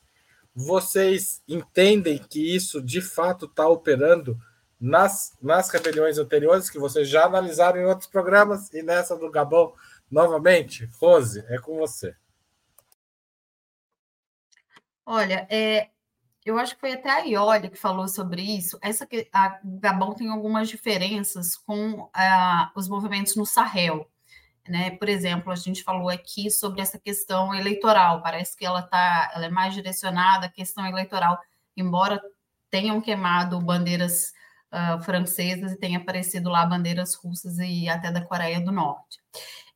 A: Vocês entendem que isso de fato está operando nas, nas rebeliões anteriores, que vocês já analisaram em outros programas, e nessa do Gabão novamente? Rose, é com você.
B: Olha, é, eu acho que foi até a Ioli que falou sobre isso. Essa que a Gabão tem algumas diferenças com ah, os movimentos no Sahel. Né? Por exemplo, a gente falou aqui sobre essa questão eleitoral. Parece que ela tá, ela é mais direcionada à questão eleitoral, embora tenham queimado bandeiras uh, francesas e tenha aparecido lá bandeiras russas e até da Coreia do Norte.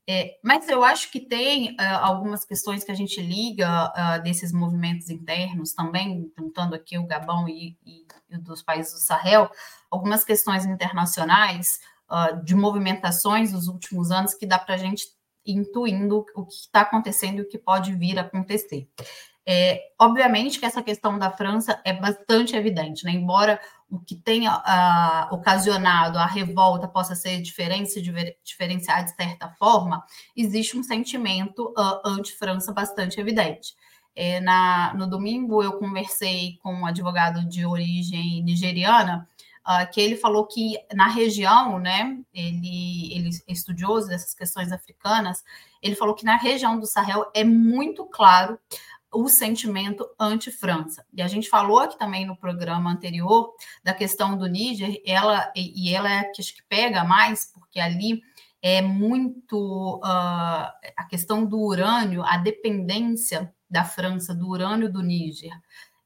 B: É, mas eu acho que tem uh, algumas questões que a gente liga uh, desses movimentos internos também, juntando aqui o Gabão e, e, e dos países do Sahel, algumas questões internacionais uh, de movimentações dos últimos anos que dá para a gente intuindo o que está acontecendo e o que pode vir a acontecer. É, obviamente que essa questão da França é bastante evidente, né? embora o que tenha uh, ocasionado a revolta possa ser diferente, se diferenciar de certa forma, existe um sentimento uh, anti-França bastante evidente. É, na, no domingo, eu conversei com um advogado de origem nigeriana uh, que ele falou que na região, né, ele, ele é estudioso dessas questões africanas, ele falou que na região do Sahel é muito claro o sentimento anti-França. E a gente falou aqui também no programa anterior da questão do Níger, ela, e ela é que acho que pega mais, porque ali é muito uh, a questão do urânio, a dependência da França do urânio do Níger.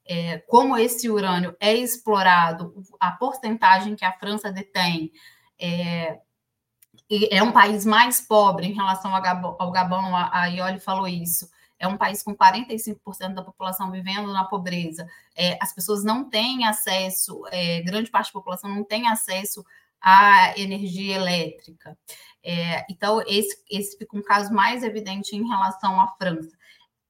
B: É, como esse urânio é explorado, a porcentagem que a França detém é, é um país mais pobre em relação ao Gabão, ao Gabão a, a Ioli falou isso. É um país com 45% da população vivendo na pobreza. É, as pessoas não têm acesso, é, grande parte da população não tem acesso à energia elétrica. É, então, esse, esse fica um caso mais evidente em relação à França.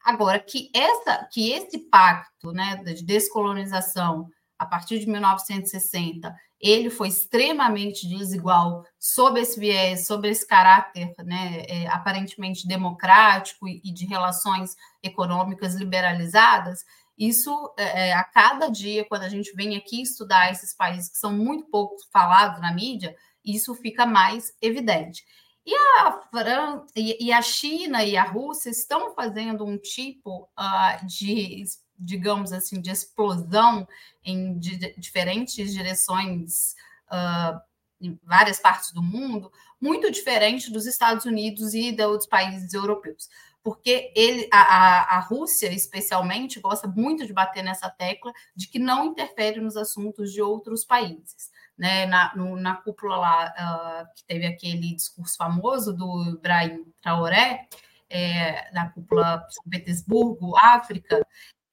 B: Agora, que, essa, que esse pacto né, de descolonização a partir de 1960 ele foi extremamente desigual sob esse viés, sobre esse caráter né, é, aparentemente democrático e, e, de relações econômicas liberalizadas, isso é, é, a cada dia, quando a gente vem aqui estudar esses países que são muito pouco falados na mídia, isso fica mais evidente. E a, Fran... e a China e a Rússia estão fazendo um tipo uh, de digamos assim, de explosão em di diferentes direções uh, em várias partes do mundo, muito diferente dos Estados Unidos e de outros países europeus. Porque ele, a, a Rússia, especialmente, gosta muito de bater nessa tecla de que não interfere nos assuntos de outros países. Né, na, no, na cúpula lá, uh, que teve aquele discurso famoso do Ibrahim Traoré, é, na cúpula São Petersburgo, África,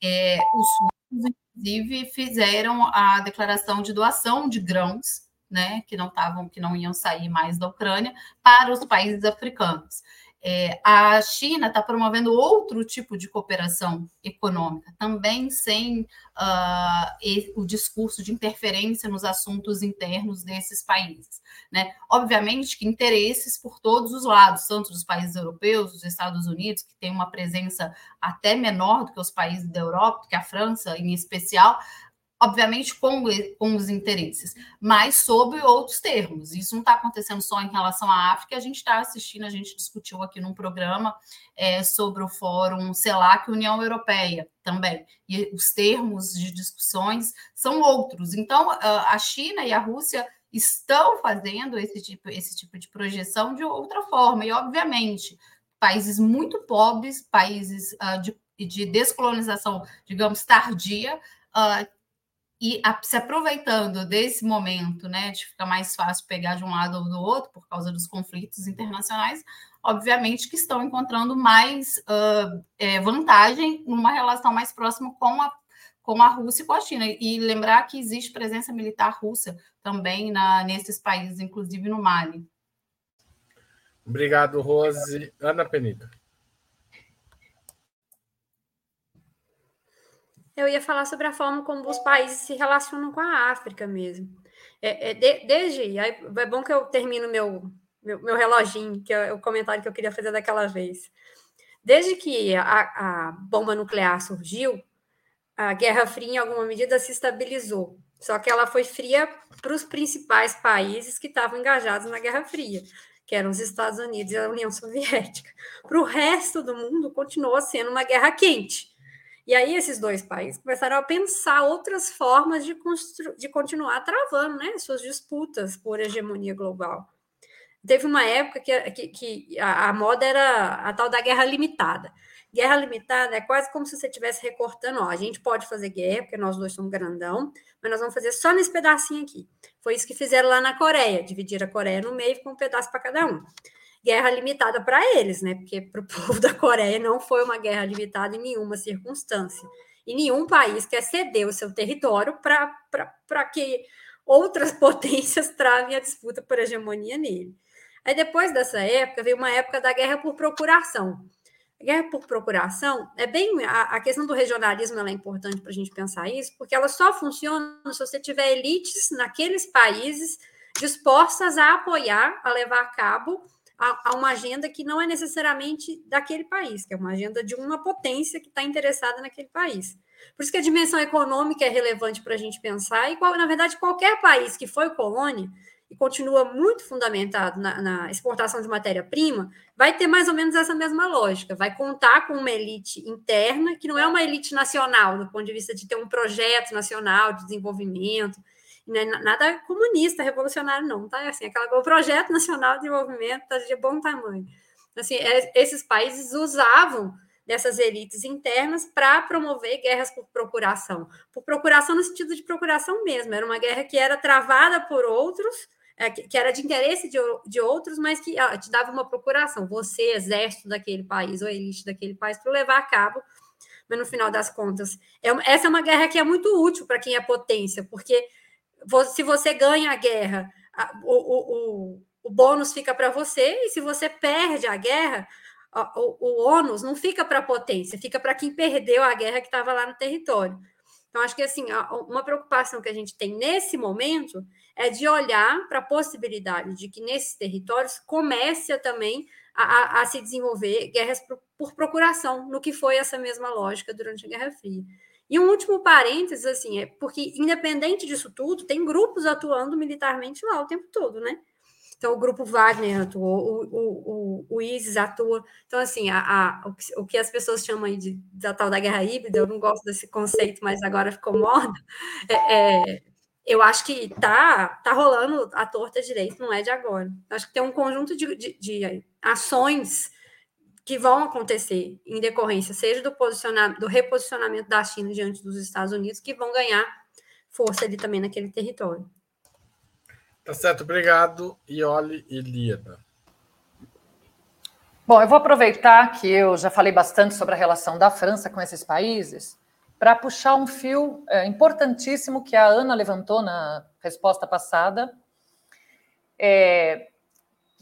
B: é, os russos, inclusive, fizeram a declaração de doação de grãos, né, que não estavam, que não iam sair mais da Ucrânia, para os países africanos. É, a China está promovendo outro tipo de cooperação econômica, também sem uh, o discurso de interferência nos assuntos internos desses países. Né? Obviamente que interesses por todos os lados, tanto dos países europeus, dos Estados Unidos, que tem uma presença até menor do que os países da Europa, que a França em especial, obviamente com, com os interesses, mas sob outros termos. Isso não está acontecendo só em relação à África, a gente está assistindo, a gente discutiu aqui num programa é, sobre o Fórum CELAC União Europeia também, e os termos de discussões são outros. Então, a China e a Rússia estão fazendo esse tipo, esse tipo de projeção de outra forma, e obviamente, países muito pobres, países uh, de, de descolonização, digamos, tardia, uh, e a, se aproveitando desse momento, né, de ficar mais fácil pegar de um lado ou do outro por causa dos conflitos internacionais, obviamente que estão encontrando mais uh, é, vantagem numa relação mais próxima com a, com a Rússia e com a China. E lembrar que existe presença militar russa também na, nesses países, inclusive no Mali.
A: Obrigado, Rose. Ana Penida.
C: Eu ia falar sobre a forma como os países se relacionam com a África mesmo. É, é de, desde. É bom que eu termino meu, meu, meu reloginho, que é o comentário que eu queria fazer daquela vez. Desde que a, a bomba nuclear surgiu, a Guerra Fria, em alguma medida, se estabilizou. Só que ela foi fria para os principais países que estavam engajados na Guerra Fria, que eram os Estados Unidos e a União Soviética. Para o resto do mundo, continuou sendo uma guerra quente e aí esses dois países começaram a pensar outras formas de, de continuar travando né, suas disputas por hegemonia global. Teve uma época que, que, que a, a, moda era a tal da guerra limitada. Guerra limitada é quase como se você estivesse recortando, ó, a gente pode fazer guerra, porque nós dois somos grandão, mas nós vamos fazer só nesse pedacinho aqui. Foi isso que fizeram lá na Coreia, dividir a Coreia no meio com um pedaço para cada um guerra limitada para eles, né? Porque para o povo da Coreia não foi uma guerra limitada em nenhuma circunstância. E nenhum país quer ceder o seu território para que outras potências travem a disputa por hegemonia nele. Aí depois dessa época veio uma época da guerra por procuração. A guerra por procuração é bem a, a questão do regionalismo é importante para a gente pensar isso, porque ela só funciona se você tiver elites naqueles países dispostas a apoiar, a levar a cabo a, a, uma agenda que não é necessariamente daquele país, que é uma agenda de uma potência que está interessada naquele país. Por isso que a dimensão econômica é relevante para a gente pensar, e, na verdade, qualquer país que foi colônia e continua muito fundamentado na, na exportação de matéria-prima, vai ter mais ou menos essa mesma lógica. Vai contar com uma elite interna, que não é uma elite nacional, do ponto de vista de ter um projeto nacional de desenvolvimento, não é nada comunista, revolucionário, não, tá? Assim, aquela, o projeto nacional de desenvolvimento está de bom tamanho. Assim, é, esses países usavam dessas elites internas para promover guerras por procuração. Por procuração no sentido de procuração mesmo, era uma guerra que era travada por outros, é, que, era de interesse de, de outros, mas que ah, te dava uma procuração, você, exército daquele país, ou elite daquele país, para levar a cabo. Mas no final das contas, é, essa é uma guerra que é muito útil para quem é potência, porque se você ganha a guerra, o, o, o, o bônus fica para você, e se você perde a guerra, o, o ônus não fica para a potência, fica para quem perdeu a guerra que estava lá no território. Então, acho que assim, uma preocupação que a gente tem nesse momento é de olhar para a possibilidade de que nesses territórios comece a, também a, a, a, se desenvolver guerras por, por, procuração, no que foi essa mesma lógica durante a Guerra Fria. E um último parênteses, assim, é porque, independente disso tudo, tem grupos atuando militarmente lá o tempo todo, né? Então, o grupo Wagner atuou, o, o, o, o ISIS atua. Então, assim, a, a, o, que as pessoas chamam de, da tal da guerra híbrida, eu não gosto desse conceito, mas agora ficou moda. É, é, eu acho que tá, tá rolando a torta direito, não é de agora. Acho que tem um conjunto de, de, de ações que vão acontecer em decorrência, seja do, posicionamento, do reposicionamento da China diante dos Estados Unidos, que vão ganhar força ali também naquele território.
A: Tá certo, obrigado, Ioli e Líada.
D: Bom, eu vou aproveitar que eu já falei bastante sobre a relação da França com esses países para puxar um fio é, importantíssimo que a Ana levantou na resposta passada é,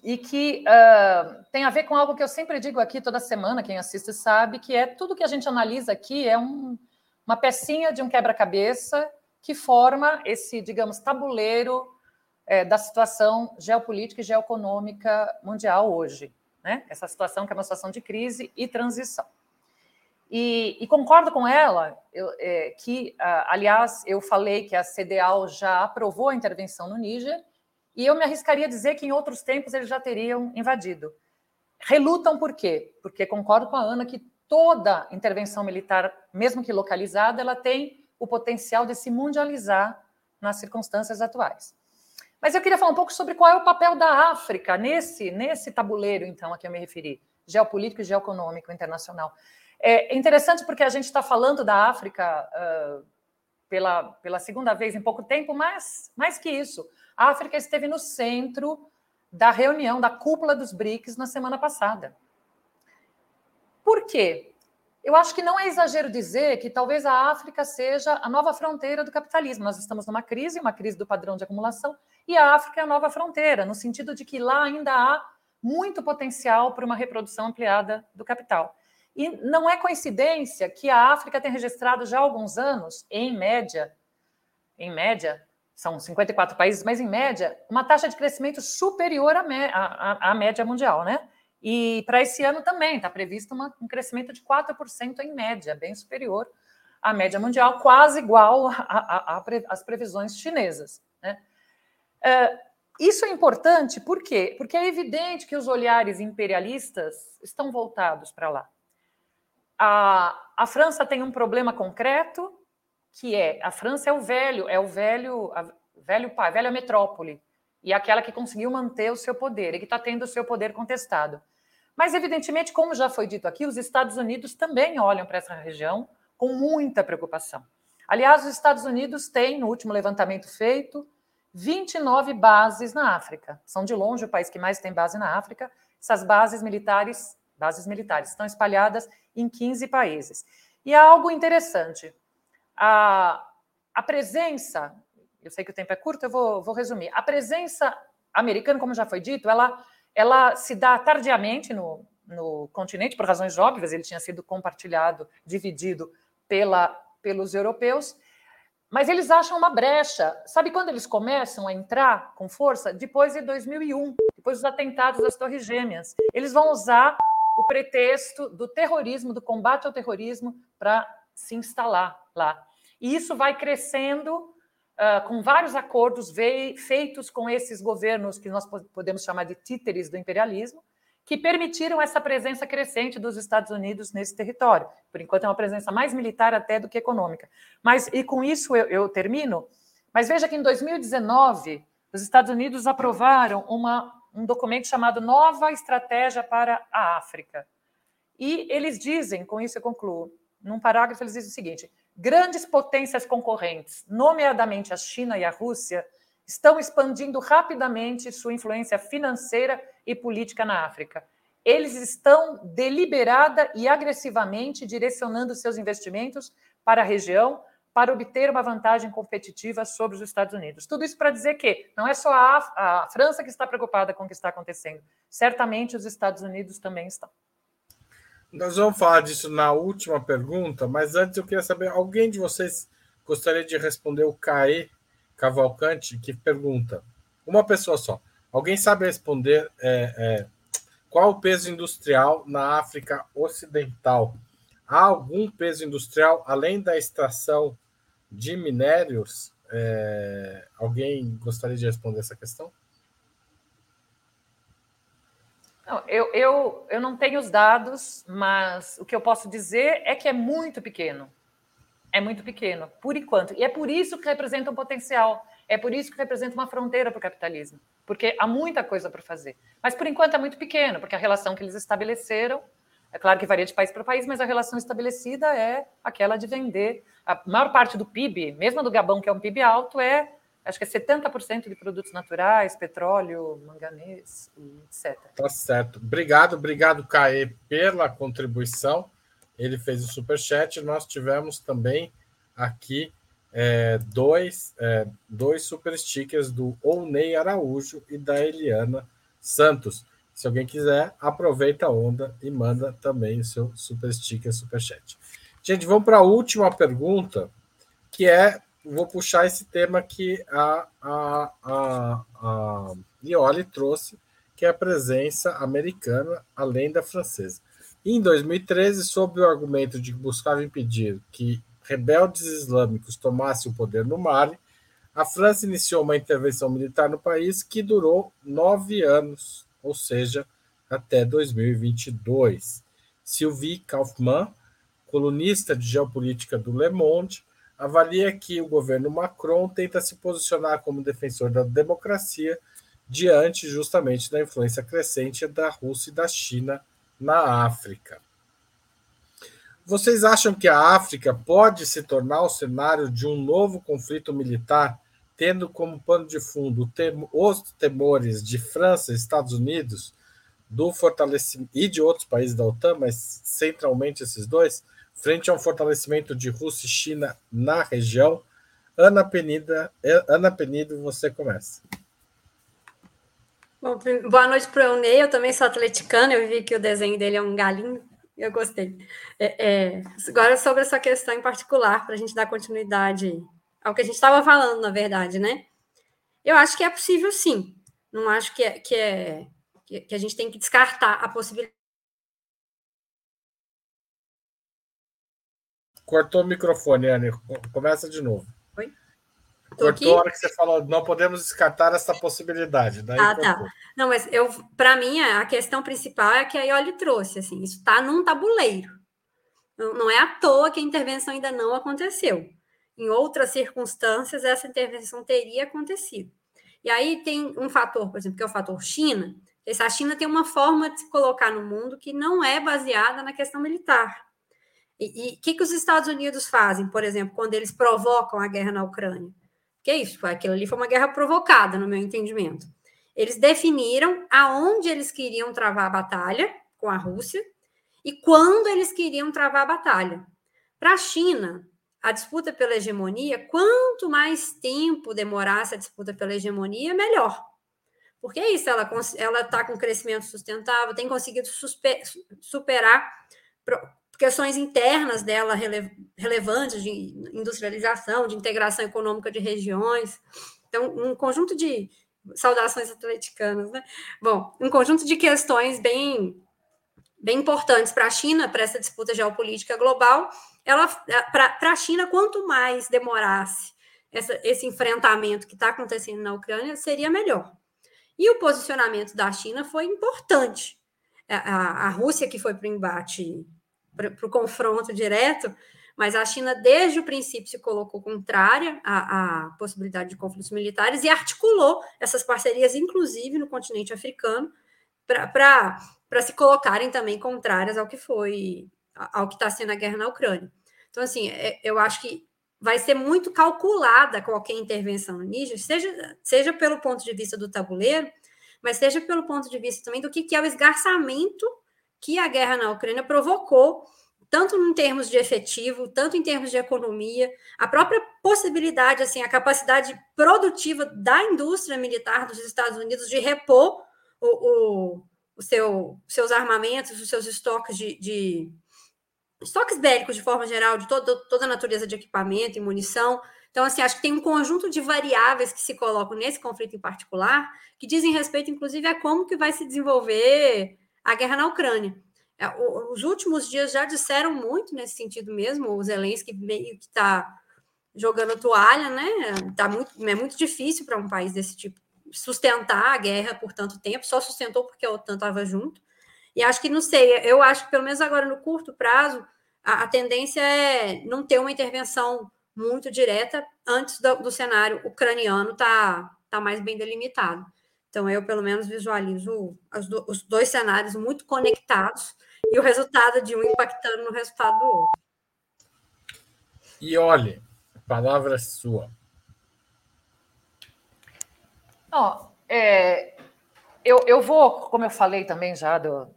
D: e que uh, tem a ver com algo que eu sempre digo aqui toda semana, quem assiste sabe, que é tudo que a gente analisa aqui é um, uma pecinha de um quebra-cabeça que forma esse, digamos, tabuleiro é, da situação geopolítica e geoeconômica mundial hoje. Né? Essa situação que é uma situação de crise e transição. E, e concordo com ela eu, é, que, aliás, eu falei que a CDAO já aprovou a intervenção no Níger, e eu me arriscaria a dizer que em outros tempos eles já teriam invadido. Relutam por quê? Porque concordo com a Ana que toda intervenção militar, mesmo que localizada, ela tem o potencial de se mundializar nas circunstâncias atuais. Mas eu queria falar um pouco sobre qual é o papel da África nesse, nesse tabuleiro, então, a que eu me referi, geopolítico e geoeconômico internacional. É interessante porque a gente está falando da África uh, pela, pela segunda vez em pouco tempo, mas mais que isso, a África esteve no centro da reunião da cúpula dos BRICS na semana passada. Por quê? Eu acho que não é exagero dizer que talvez a África seja a nova fronteira do capitalismo. Nós estamos numa crise, uma crise do padrão de acumulação, e a África é a nova fronteira, no sentido de que lá ainda há muito potencial para uma reprodução ampliada do capital. E não é coincidência que a África tem registrado já há alguns anos, em média, em média, são 54 países, mas em média, uma taxa de crescimento superior à, à, à média mundial, né? E para esse ano também está previsto uma, um crescimento de 4% em média, bem superior à média mundial, quase igual às previsões chinesas. Né? Uh, isso é importante por quê? Porque é evidente que os olhares imperialistas estão voltados para lá. A, a França tem um problema concreto, que é a França é o velho, é o velho, a, velho pai, velha metrópole, e aquela que conseguiu manter o seu poder e que está tendo o seu poder contestado. Mas, evidentemente, como já foi dito aqui, os Estados Unidos também olham para essa região com muita preocupação. Aliás, os Estados Unidos têm, no último levantamento feito, 29 bases na África. São de longe o país que mais tem base na África. Essas bases militares, bases militares, estão espalhadas em 15 países. E há algo interessante. A, a presença, eu sei que o tempo é curto, eu vou, vou resumir. A presença americana, como já foi dito, ela ela se dá tardiamente no, no continente, por razões óbvias, ele tinha sido compartilhado, dividido pela, pelos europeus, mas eles acham uma brecha. Sabe quando eles começam a entrar com força? Depois de 2001, depois dos atentados das Torres Gêmeas. Eles vão usar o pretexto do terrorismo, do combate ao terrorismo, para se instalar lá. E isso vai crescendo uh, com vários acordos feitos com esses governos que nós podemos chamar de títeres do imperialismo, que permitiram essa presença crescente dos Estados Unidos nesse território. Por enquanto é uma presença mais militar até do que econômica. Mas e com isso eu, eu termino. Mas veja que em 2019 os Estados Unidos aprovaram uma, um documento chamado Nova Estratégia para a África. E eles dizem, com isso eu concluo, num parágrafo eles dizem o seguinte: grandes potências concorrentes, nomeadamente a China e a Rússia, estão expandindo rapidamente sua influência financeira e política na África. Eles estão deliberada e agressivamente direcionando seus investimentos para a região para obter uma vantagem competitiva sobre os Estados Unidos. Tudo isso para dizer que não é só a, a França que está preocupada com o que está acontecendo. Certamente os Estados Unidos também estão.
A: Nós vamos falar disso na última pergunta, mas antes eu queria saber: alguém de vocês gostaria de responder o CAE Cavalcante, que pergunta: uma pessoa só. Alguém sabe responder é, é, qual o peso industrial na África Ocidental? Há algum peso industrial além da extração de minérios? É, alguém gostaria de responder essa questão?
D: Não, eu, eu, eu não tenho os dados, mas o que eu posso dizer é que é muito pequeno é muito pequeno, por enquanto. E é por isso que representa um potencial, é por isso que representa uma fronteira para o capitalismo, porque há muita coisa para fazer. Mas por enquanto é muito pequeno, porque a relação que eles estabeleceram, é claro que varia de país para país, mas a relação estabelecida é aquela de vender. A maior parte do PIB, mesmo do Gabão, que é um PIB alto, é acho que é 70% de produtos naturais, petróleo, manganês, etc.
A: Tá certo. Obrigado, obrigado, Caê, pela contribuição ele fez o superchat. Nós tivemos também aqui é, dois, é, dois super stickers do Ounei Araújo e da Eliana Santos. Se alguém quiser, aproveita a onda e manda também o seu super sticker, superchat. Gente, vamos para a última pergunta, que é, vou puxar esse tema que a, a, a, a Lioli trouxe, que é a presença americana, além da francesa. Em 2013, sob o argumento de que buscava impedir que rebeldes islâmicos tomassem o poder no Mali, a França iniciou uma intervenção militar no país que durou nove anos, ou seja, até 2022. Sylvie Kaufmann, colunista de geopolítica do Le Monde, avalia que o governo Macron tenta se posicionar como defensor da democracia diante justamente da influência crescente da Rússia e da China na África. Vocês acham que a África pode se tornar o cenário de um novo conflito militar, tendo como pano de fundo os temores de França Estados Unidos do fortalecimento e de outros países da OTAN, mas centralmente esses dois, frente a um fortalecimento de Rússia e China na região? Ana Penida, Ana Penido, você começa.
C: Bom, boa noite para o Eunei, eu também sou atleticana, eu vi que o desenho dele é um galinho, eu gostei. É, é, agora, sobre essa questão em particular, para a gente dar continuidade ao que a gente estava falando, na verdade, né? Eu acho que é possível, sim. Não acho que é, que, é, que a gente tem que descartar a possibilidade.
A: Cortou o microfone, Anne. Começa de novo. Cortou a hora que você falou, não podemos descartar essa possibilidade. Daí
C: ah, tá. Não, mas eu, para mim, a questão principal é que a Ioli trouxe, assim, isso está num tabuleiro. Não, não é à toa que a intervenção ainda não aconteceu. Em outras circunstâncias, essa intervenção teria acontecido. E aí tem um fator, por exemplo, que é o fator China. Essa China tem uma forma de se colocar no mundo que não é baseada na questão militar. E o que, que os Estados Unidos fazem, por exemplo, quando eles provocam a guerra na Ucrânia? Que é isso? Aquilo ali foi uma guerra provocada, no meu entendimento. Eles definiram aonde eles queriam travar a batalha com a Rússia e quando eles queriam travar a batalha. Para a China, a disputa pela hegemonia, quanto mais tempo demorasse a disputa pela hegemonia, melhor. Porque é isso, ela está com crescimento sustentável, tem conseguido superar questões internas dela rele, relevantes de industrialização, de integração econômica de regiões. Então, um conjunto de saudações atleticanas, né? Bom, um conjunto de questões bem bem importantes para a China, para essa disputa geopolítica global, ela para a China, quanto mais demorasse essa, esse enfrentamento que está acontecendo na Ucrânia, seria melhor. E o posicionamento da China foi importante. A, a, a Rússia, que foi para o embate, para o confronto direto, mas a China, desde o princípio, se colocou contrária à, à possibilidade de conflitos militares e articulou essas parcerias, inclusive no continente africano, para se colocarem também contrárias ao que foi, ao que está sendo a guerra na Ucrânia. Então, assim, é, eu acho que vai ser muito calculada qualquer intervenção no Níger, seja, seja pelo ponto de vista do tabuleiro, mas seja pelo ponto de vista também do que, que é o esgarçamento que a guerra na Ucrânia provocou tanto em termos de efetivo, tanto em termos de economia, a própria possibilidade, assim, a capacidade produtiva da indústria militar dos Estados Unidos de repor o, o, o seu, seus armamentos, os seus estoques de, de estoques bélicos de forma geral, de todo, toda a natureza de equipamento e munição. Então, assim, acho que tem um conjunto de variáveis que se colocam nesse conflito em particular, que dizem respeito, inclusive, a como que vai se desenvolver a guerra na Ucrânia. É, os últimos dias já disseram muito nesse sentido mesmo. O Zelensky meio que está jogando toalha, né? Tá muito, é muito difícil para um país desse tipo sustentar a guerra por tanto tempo. Só sustentou porque a OTAN estava junto. E acho que não sei. Eu acho que pelo menos agora no curto prazo a, a tendência é não ter uma intervenção muito direta antes do, do cenário ucraniano tá tá mais bem delimitado. Então, eu, pelo menos, visualizo do, os dois cenários muito conectados e o resultado de um impactando no resultado do outro.
A: E olhe, a palavra é sua.
D: Oh, é, eu, eu vou, como eu falei também já do,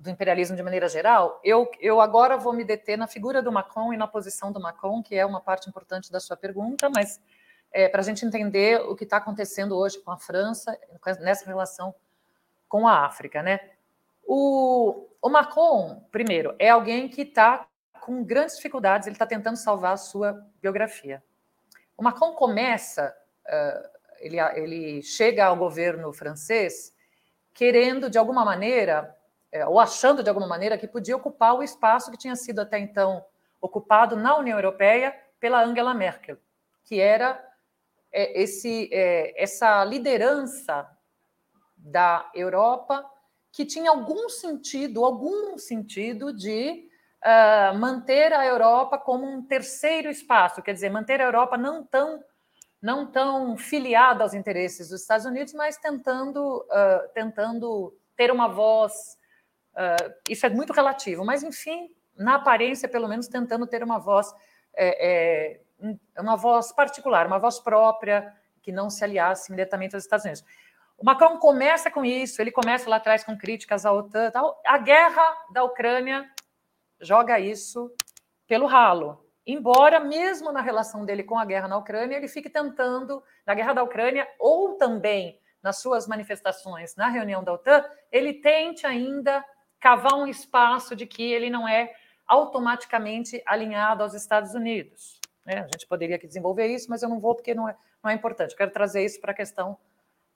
D: do imperialismo de maneira geral, eu, eu agora vou me deter na figura do Macron e na posição do Macron, que é uma parte importante da sua pergunta, mas é, para a gente entender o que está acontecendo hoje com a França nessa relação com a África, né? O, o Macron, primeiro, é alguém que está com grandes dificuldades, ele está tentando salvar a sua biografia. O Macron começa, uh, ele, ele chega ao governo francês querendo, de alguma maneira, é, ou achando de alguma maneira que podia ocupar o espaço que tinha sido até então ocupado na União Europeia pela Angela Merkel, que era é, esse, é, essa liderança da Europa que tinha algum sentido, algum sentido de uh, manter a Europa como um terceiro espaço, quer dizer, manter a Europa não tão não tão filiada aos interesses dos Estados Unidos, mas tentando uh, tentando ter uma voz. Uh, isso é muito relativo, mas enfim, na aparência, pelo menos, tentando ter uma voz é, é, uma voz particular, uma voz própria, que não se aliasse imediatamente aos Estados Unidos. O Macron começa com isso, ele começa lá atrás com críticas à OTAN. Tal. A guerra da Ucrânia joga isso pelo ralo. Embora, mesmo na relação dele com a guerra na Ucrânia, ele fique tentando, na guerra da Ucrânia, ou também nas suas manifestações na reunião da OTAN, ele tente ainda cavar um espaço de que ele não é automaticamente alinhado aos Estados Unidos. Né? A gente poderia aqui desenvolver isso, mas eu não vou porque não é, não é importante. Eu quero trazer isso para a questão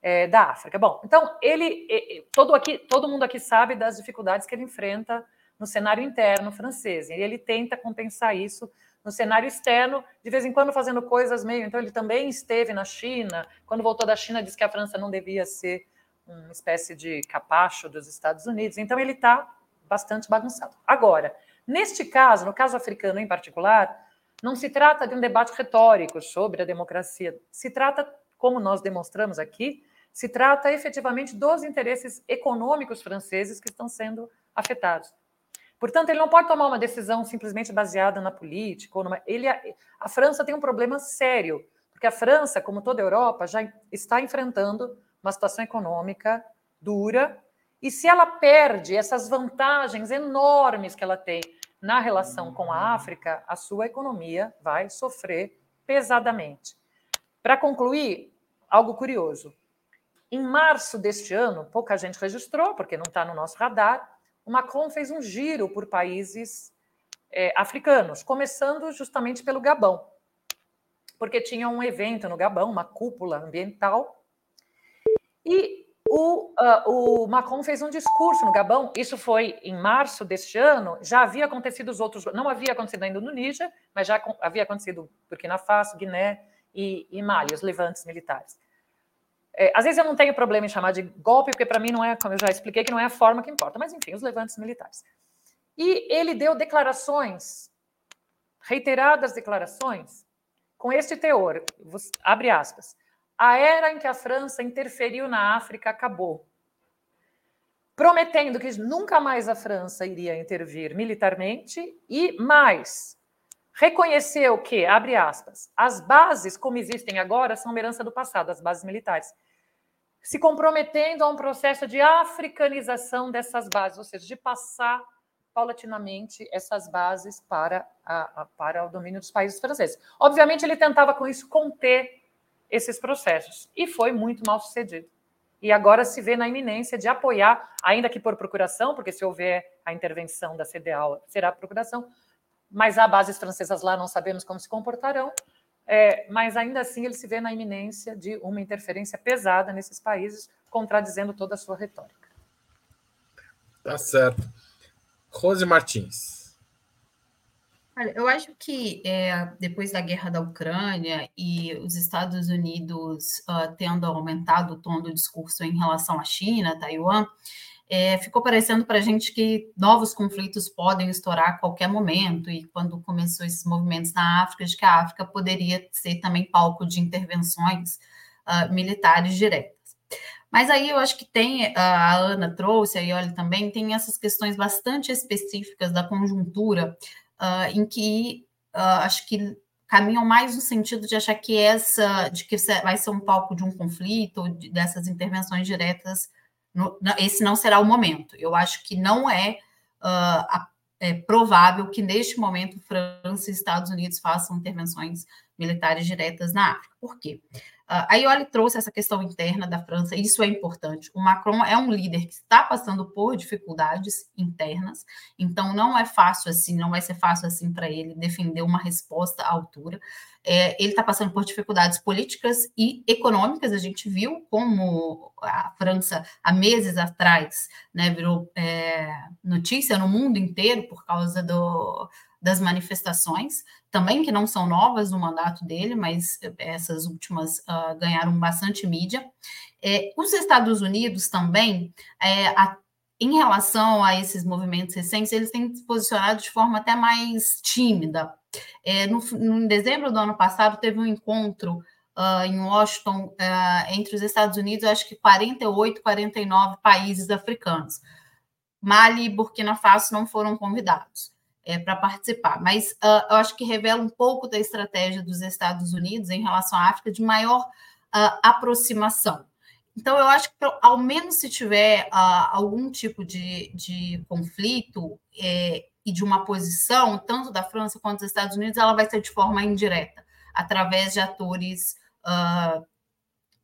D: é, da África. Bom, então ele, todo aqui, todo mundo aqui sabe das dificuldades que ele enfrenta no cenário interno francês. E ele tenta compensar isso no cenário externo, de vez em quando fazendo coisas meio. Então ele também esteve na China. Quando voltou da China, disse que a França não devia ser uma espécie de capacho dos Estados Unidos. Então ele está bastante bagunçado. Agora, neste caso, no caso africano em particular, não se trata de um debate retórico sobre a democracia, se trata, como nós demonstramos aqui, se trata efetivamente dos interesses econômicos franceses que estão sendo afetados. Portanto, ele não pode tomar uma decisão simplesmente baseada na política. Numa... ele, a França tem um problema sério, porque a França, como toda a Europa, já está enfrentando uma situação econômica dura, e se ela perde essas vantagens enormes que ela tem na relação com a África, a sua economia vai sofrer pesadamente. Para concluir, algo curioso. Em março deste ano, pouca gente registrou, porque não está no nosso radar, o Macron fez um giro por países é, africanos, começando justamente pelo Gabão, porque tinha um evento no Gabão, uma cúpula ambiental, e o, uh, o, Macron fez um discurso no Gabão, isso foi em março deste ano, já havia acontecido os outros, não havia acontecido ainda no Níger, mas já havia acontecido Burkina Faso, Guiné e, e Mali, os levantes militares. É, às vezes eu não tenho problema em chamar de golpe, porque para mim não é, como eu já expliquei, que não é a forma que importa, mas enfim, os levantes militares. E ele deu declarações, reiteradas declarações, com este teor, abre aspas, a era em que a França interferiu na África acabou. Prometendo que nunca mais a França iria intervir militarmente e mais, reconheceu que, abre aspas, as bases como existem agora são uma herança do passado, as bases militares, se comprometendo a um processo de africanização dessas bases, ou seja, de passar paulatinamente essas bases para, a, a, para o domínio dos países franceses. Obviamente, ele tentava com isso conter esses processos. E foi muito mal sucedido. E agora se vê na iminência de apoiar, ainda que por procuração, porque se houver a intervenção da CDAO, será procuração, mas há bases francesas lá, não sabemos como se comportarão, é, mas ainda assim ele se vê na iminência de uma interferência pesada nesses países, contradizendo toda a sua retórica.
A: Tá certo. Rose Martins.
B: Olha, eu acho que é, depois da guerra da Ucrânia e os Estados Unidos uh, tendo aumentado o tom do discurso em relação à China, Taiwan, é, ficou parecendo para a gente que novos conflitos podem estourar a qualquer momento. E quando começou esses movimentos na África, de que a África poderia ser também palco de intervenções uh, militares diretas. Mas aí eu acho que tem, a Ana trouxe, aí olha também, tem essas questões bastante específicas da conjuntura uh, em que uh, acho que caminham mais no sentido de achar que essa, de que vai ser um palco de um conflito, de, dessas intervenções diretas, no, esse não será o momento. Eu acho que não é, uh, é provável que neste momento França e Estados Unidos façam intervenções militares diretas na África. Por quê? A Ioli trouxe essa questão interna da França, isso é importante. O Macron é um líder que está passando por dificuldades internas, então não é fácil assim, não vai ser fácil assim para ele defender uma resposta à altura. É, ele está passando por dificuldades políticas e econômicas. A gente viu como a França, há meses atrás, né, virou é, notícia no mundo inteiro por causa do, das manifestações, também que não são novas no mandato dele, mas essas últimas uh, ganharam bastante mídia. É, os Estados Unidos também, é, em relação a esses movimentos recentes, eles têm se posicionado de forma até mais tímida. É, no, em dezembro do ano passado, teve um encontro uh, em Washington uh, entre os Estados Unidos, acho que 48, 49 países africanos. Mali e Burkina Faso não foram convidados é, para participar. Mas uh, eu acho que revela um pouco da estratégia dos Estados Unidos em relação à África de maior aproximação. Então, eu acho que, ao menos se tiver uh, algum tipo de, de conflito é, e de uma posição, tanto da França quanto dos Estados Unidos, ela vai ser de forma indireta, através de atores.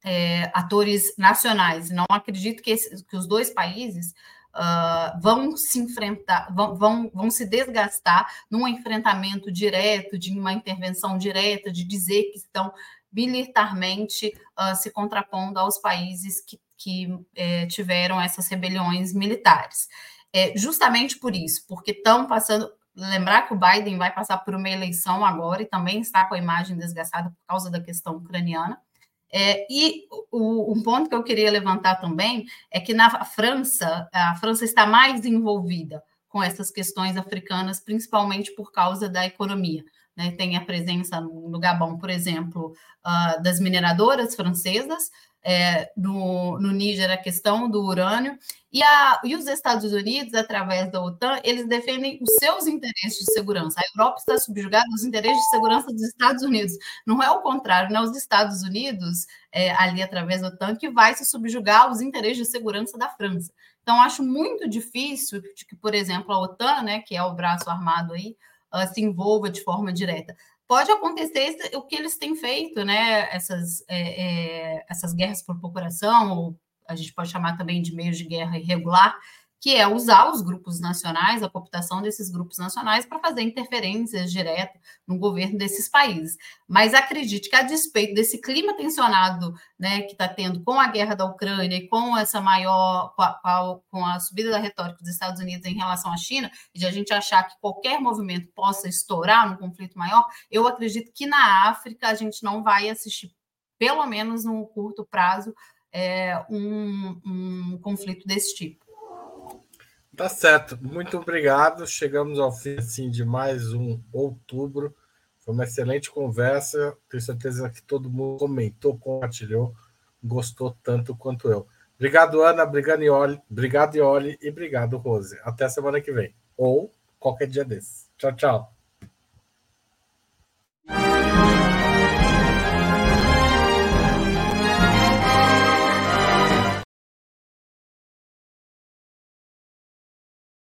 B: É, atores nacionais. Não acredito que, esse, que os dois países uh, vão se enfrentar, vão, vão, vão se desgastar num enfrentamento direto, de uma intervenção direta, de dizer que estão militarmente uh, se contrapondo aos países que, que eh, tiveram essas rebeliões militares. É, justamente por isso, porque estão passando. Lembrar que o Biden vai passar por uma eleição agora e também está com a imagem desgastada por causa da questão ucraniana. É, e o, um ponto que eu queria levantar também é que na França, a França está mais envolvida com essas questões africanas, principalmente por causa da economia. Né? Tem a presença no Gabão, por exemplo, uh, das mineradoras francesas, é, no, no Níger a questão do urânio, e, a, e os Estados Unidos, através da OTAN, eles defendem os seus interesses de segurança. A Europa está subjugada aos interesses de segurança dos Estados Unidos. Não é o contrário, não é os Estados Unidos, é, ali através da OTAN, que vai se subjugar aos interesses de segurança da França. Então, acho muito difícil de que, por exemplo, a OTAN, né, que é o braço armado aí, uh, se envolva de forma direta pode acontecer o que eles têm feito, né? Essas, é, é, essas guerras por procuração, ou a gente pode chamar também de meios de guerra irregular, que é usar os grupos nacionais, a cooptação desses grupos nacionais, para fazer interferências diretas no governo desses países. Mas acredite que, a despeito desse clima tensionado né, que está tendo com a guerra da Ucrânia e com essa maior, com a, com a subida da retórica dos Estados Unidos em relação à China, e de a gente achar que qualquer movimento possa estourar num conflito maior, eu acredito que na África a gente não vai assistir, pelo menos no curto prazo, é, um, um conflito desse tipo.
A: Tá certo. Muito obrigado. Chegamos ao fim assim, de mais um outubro. Foi uma excelente conversa. Tenho certeza que todo mundo comentou, compartilhou, gostou tanto quanto eu. Obrigado, Ana. Obrigado, Ioli. Obrigado, Ioli. E obrigado, Rose. Até semana que vem. Ou qualquer dia desses. Tchau, tchau.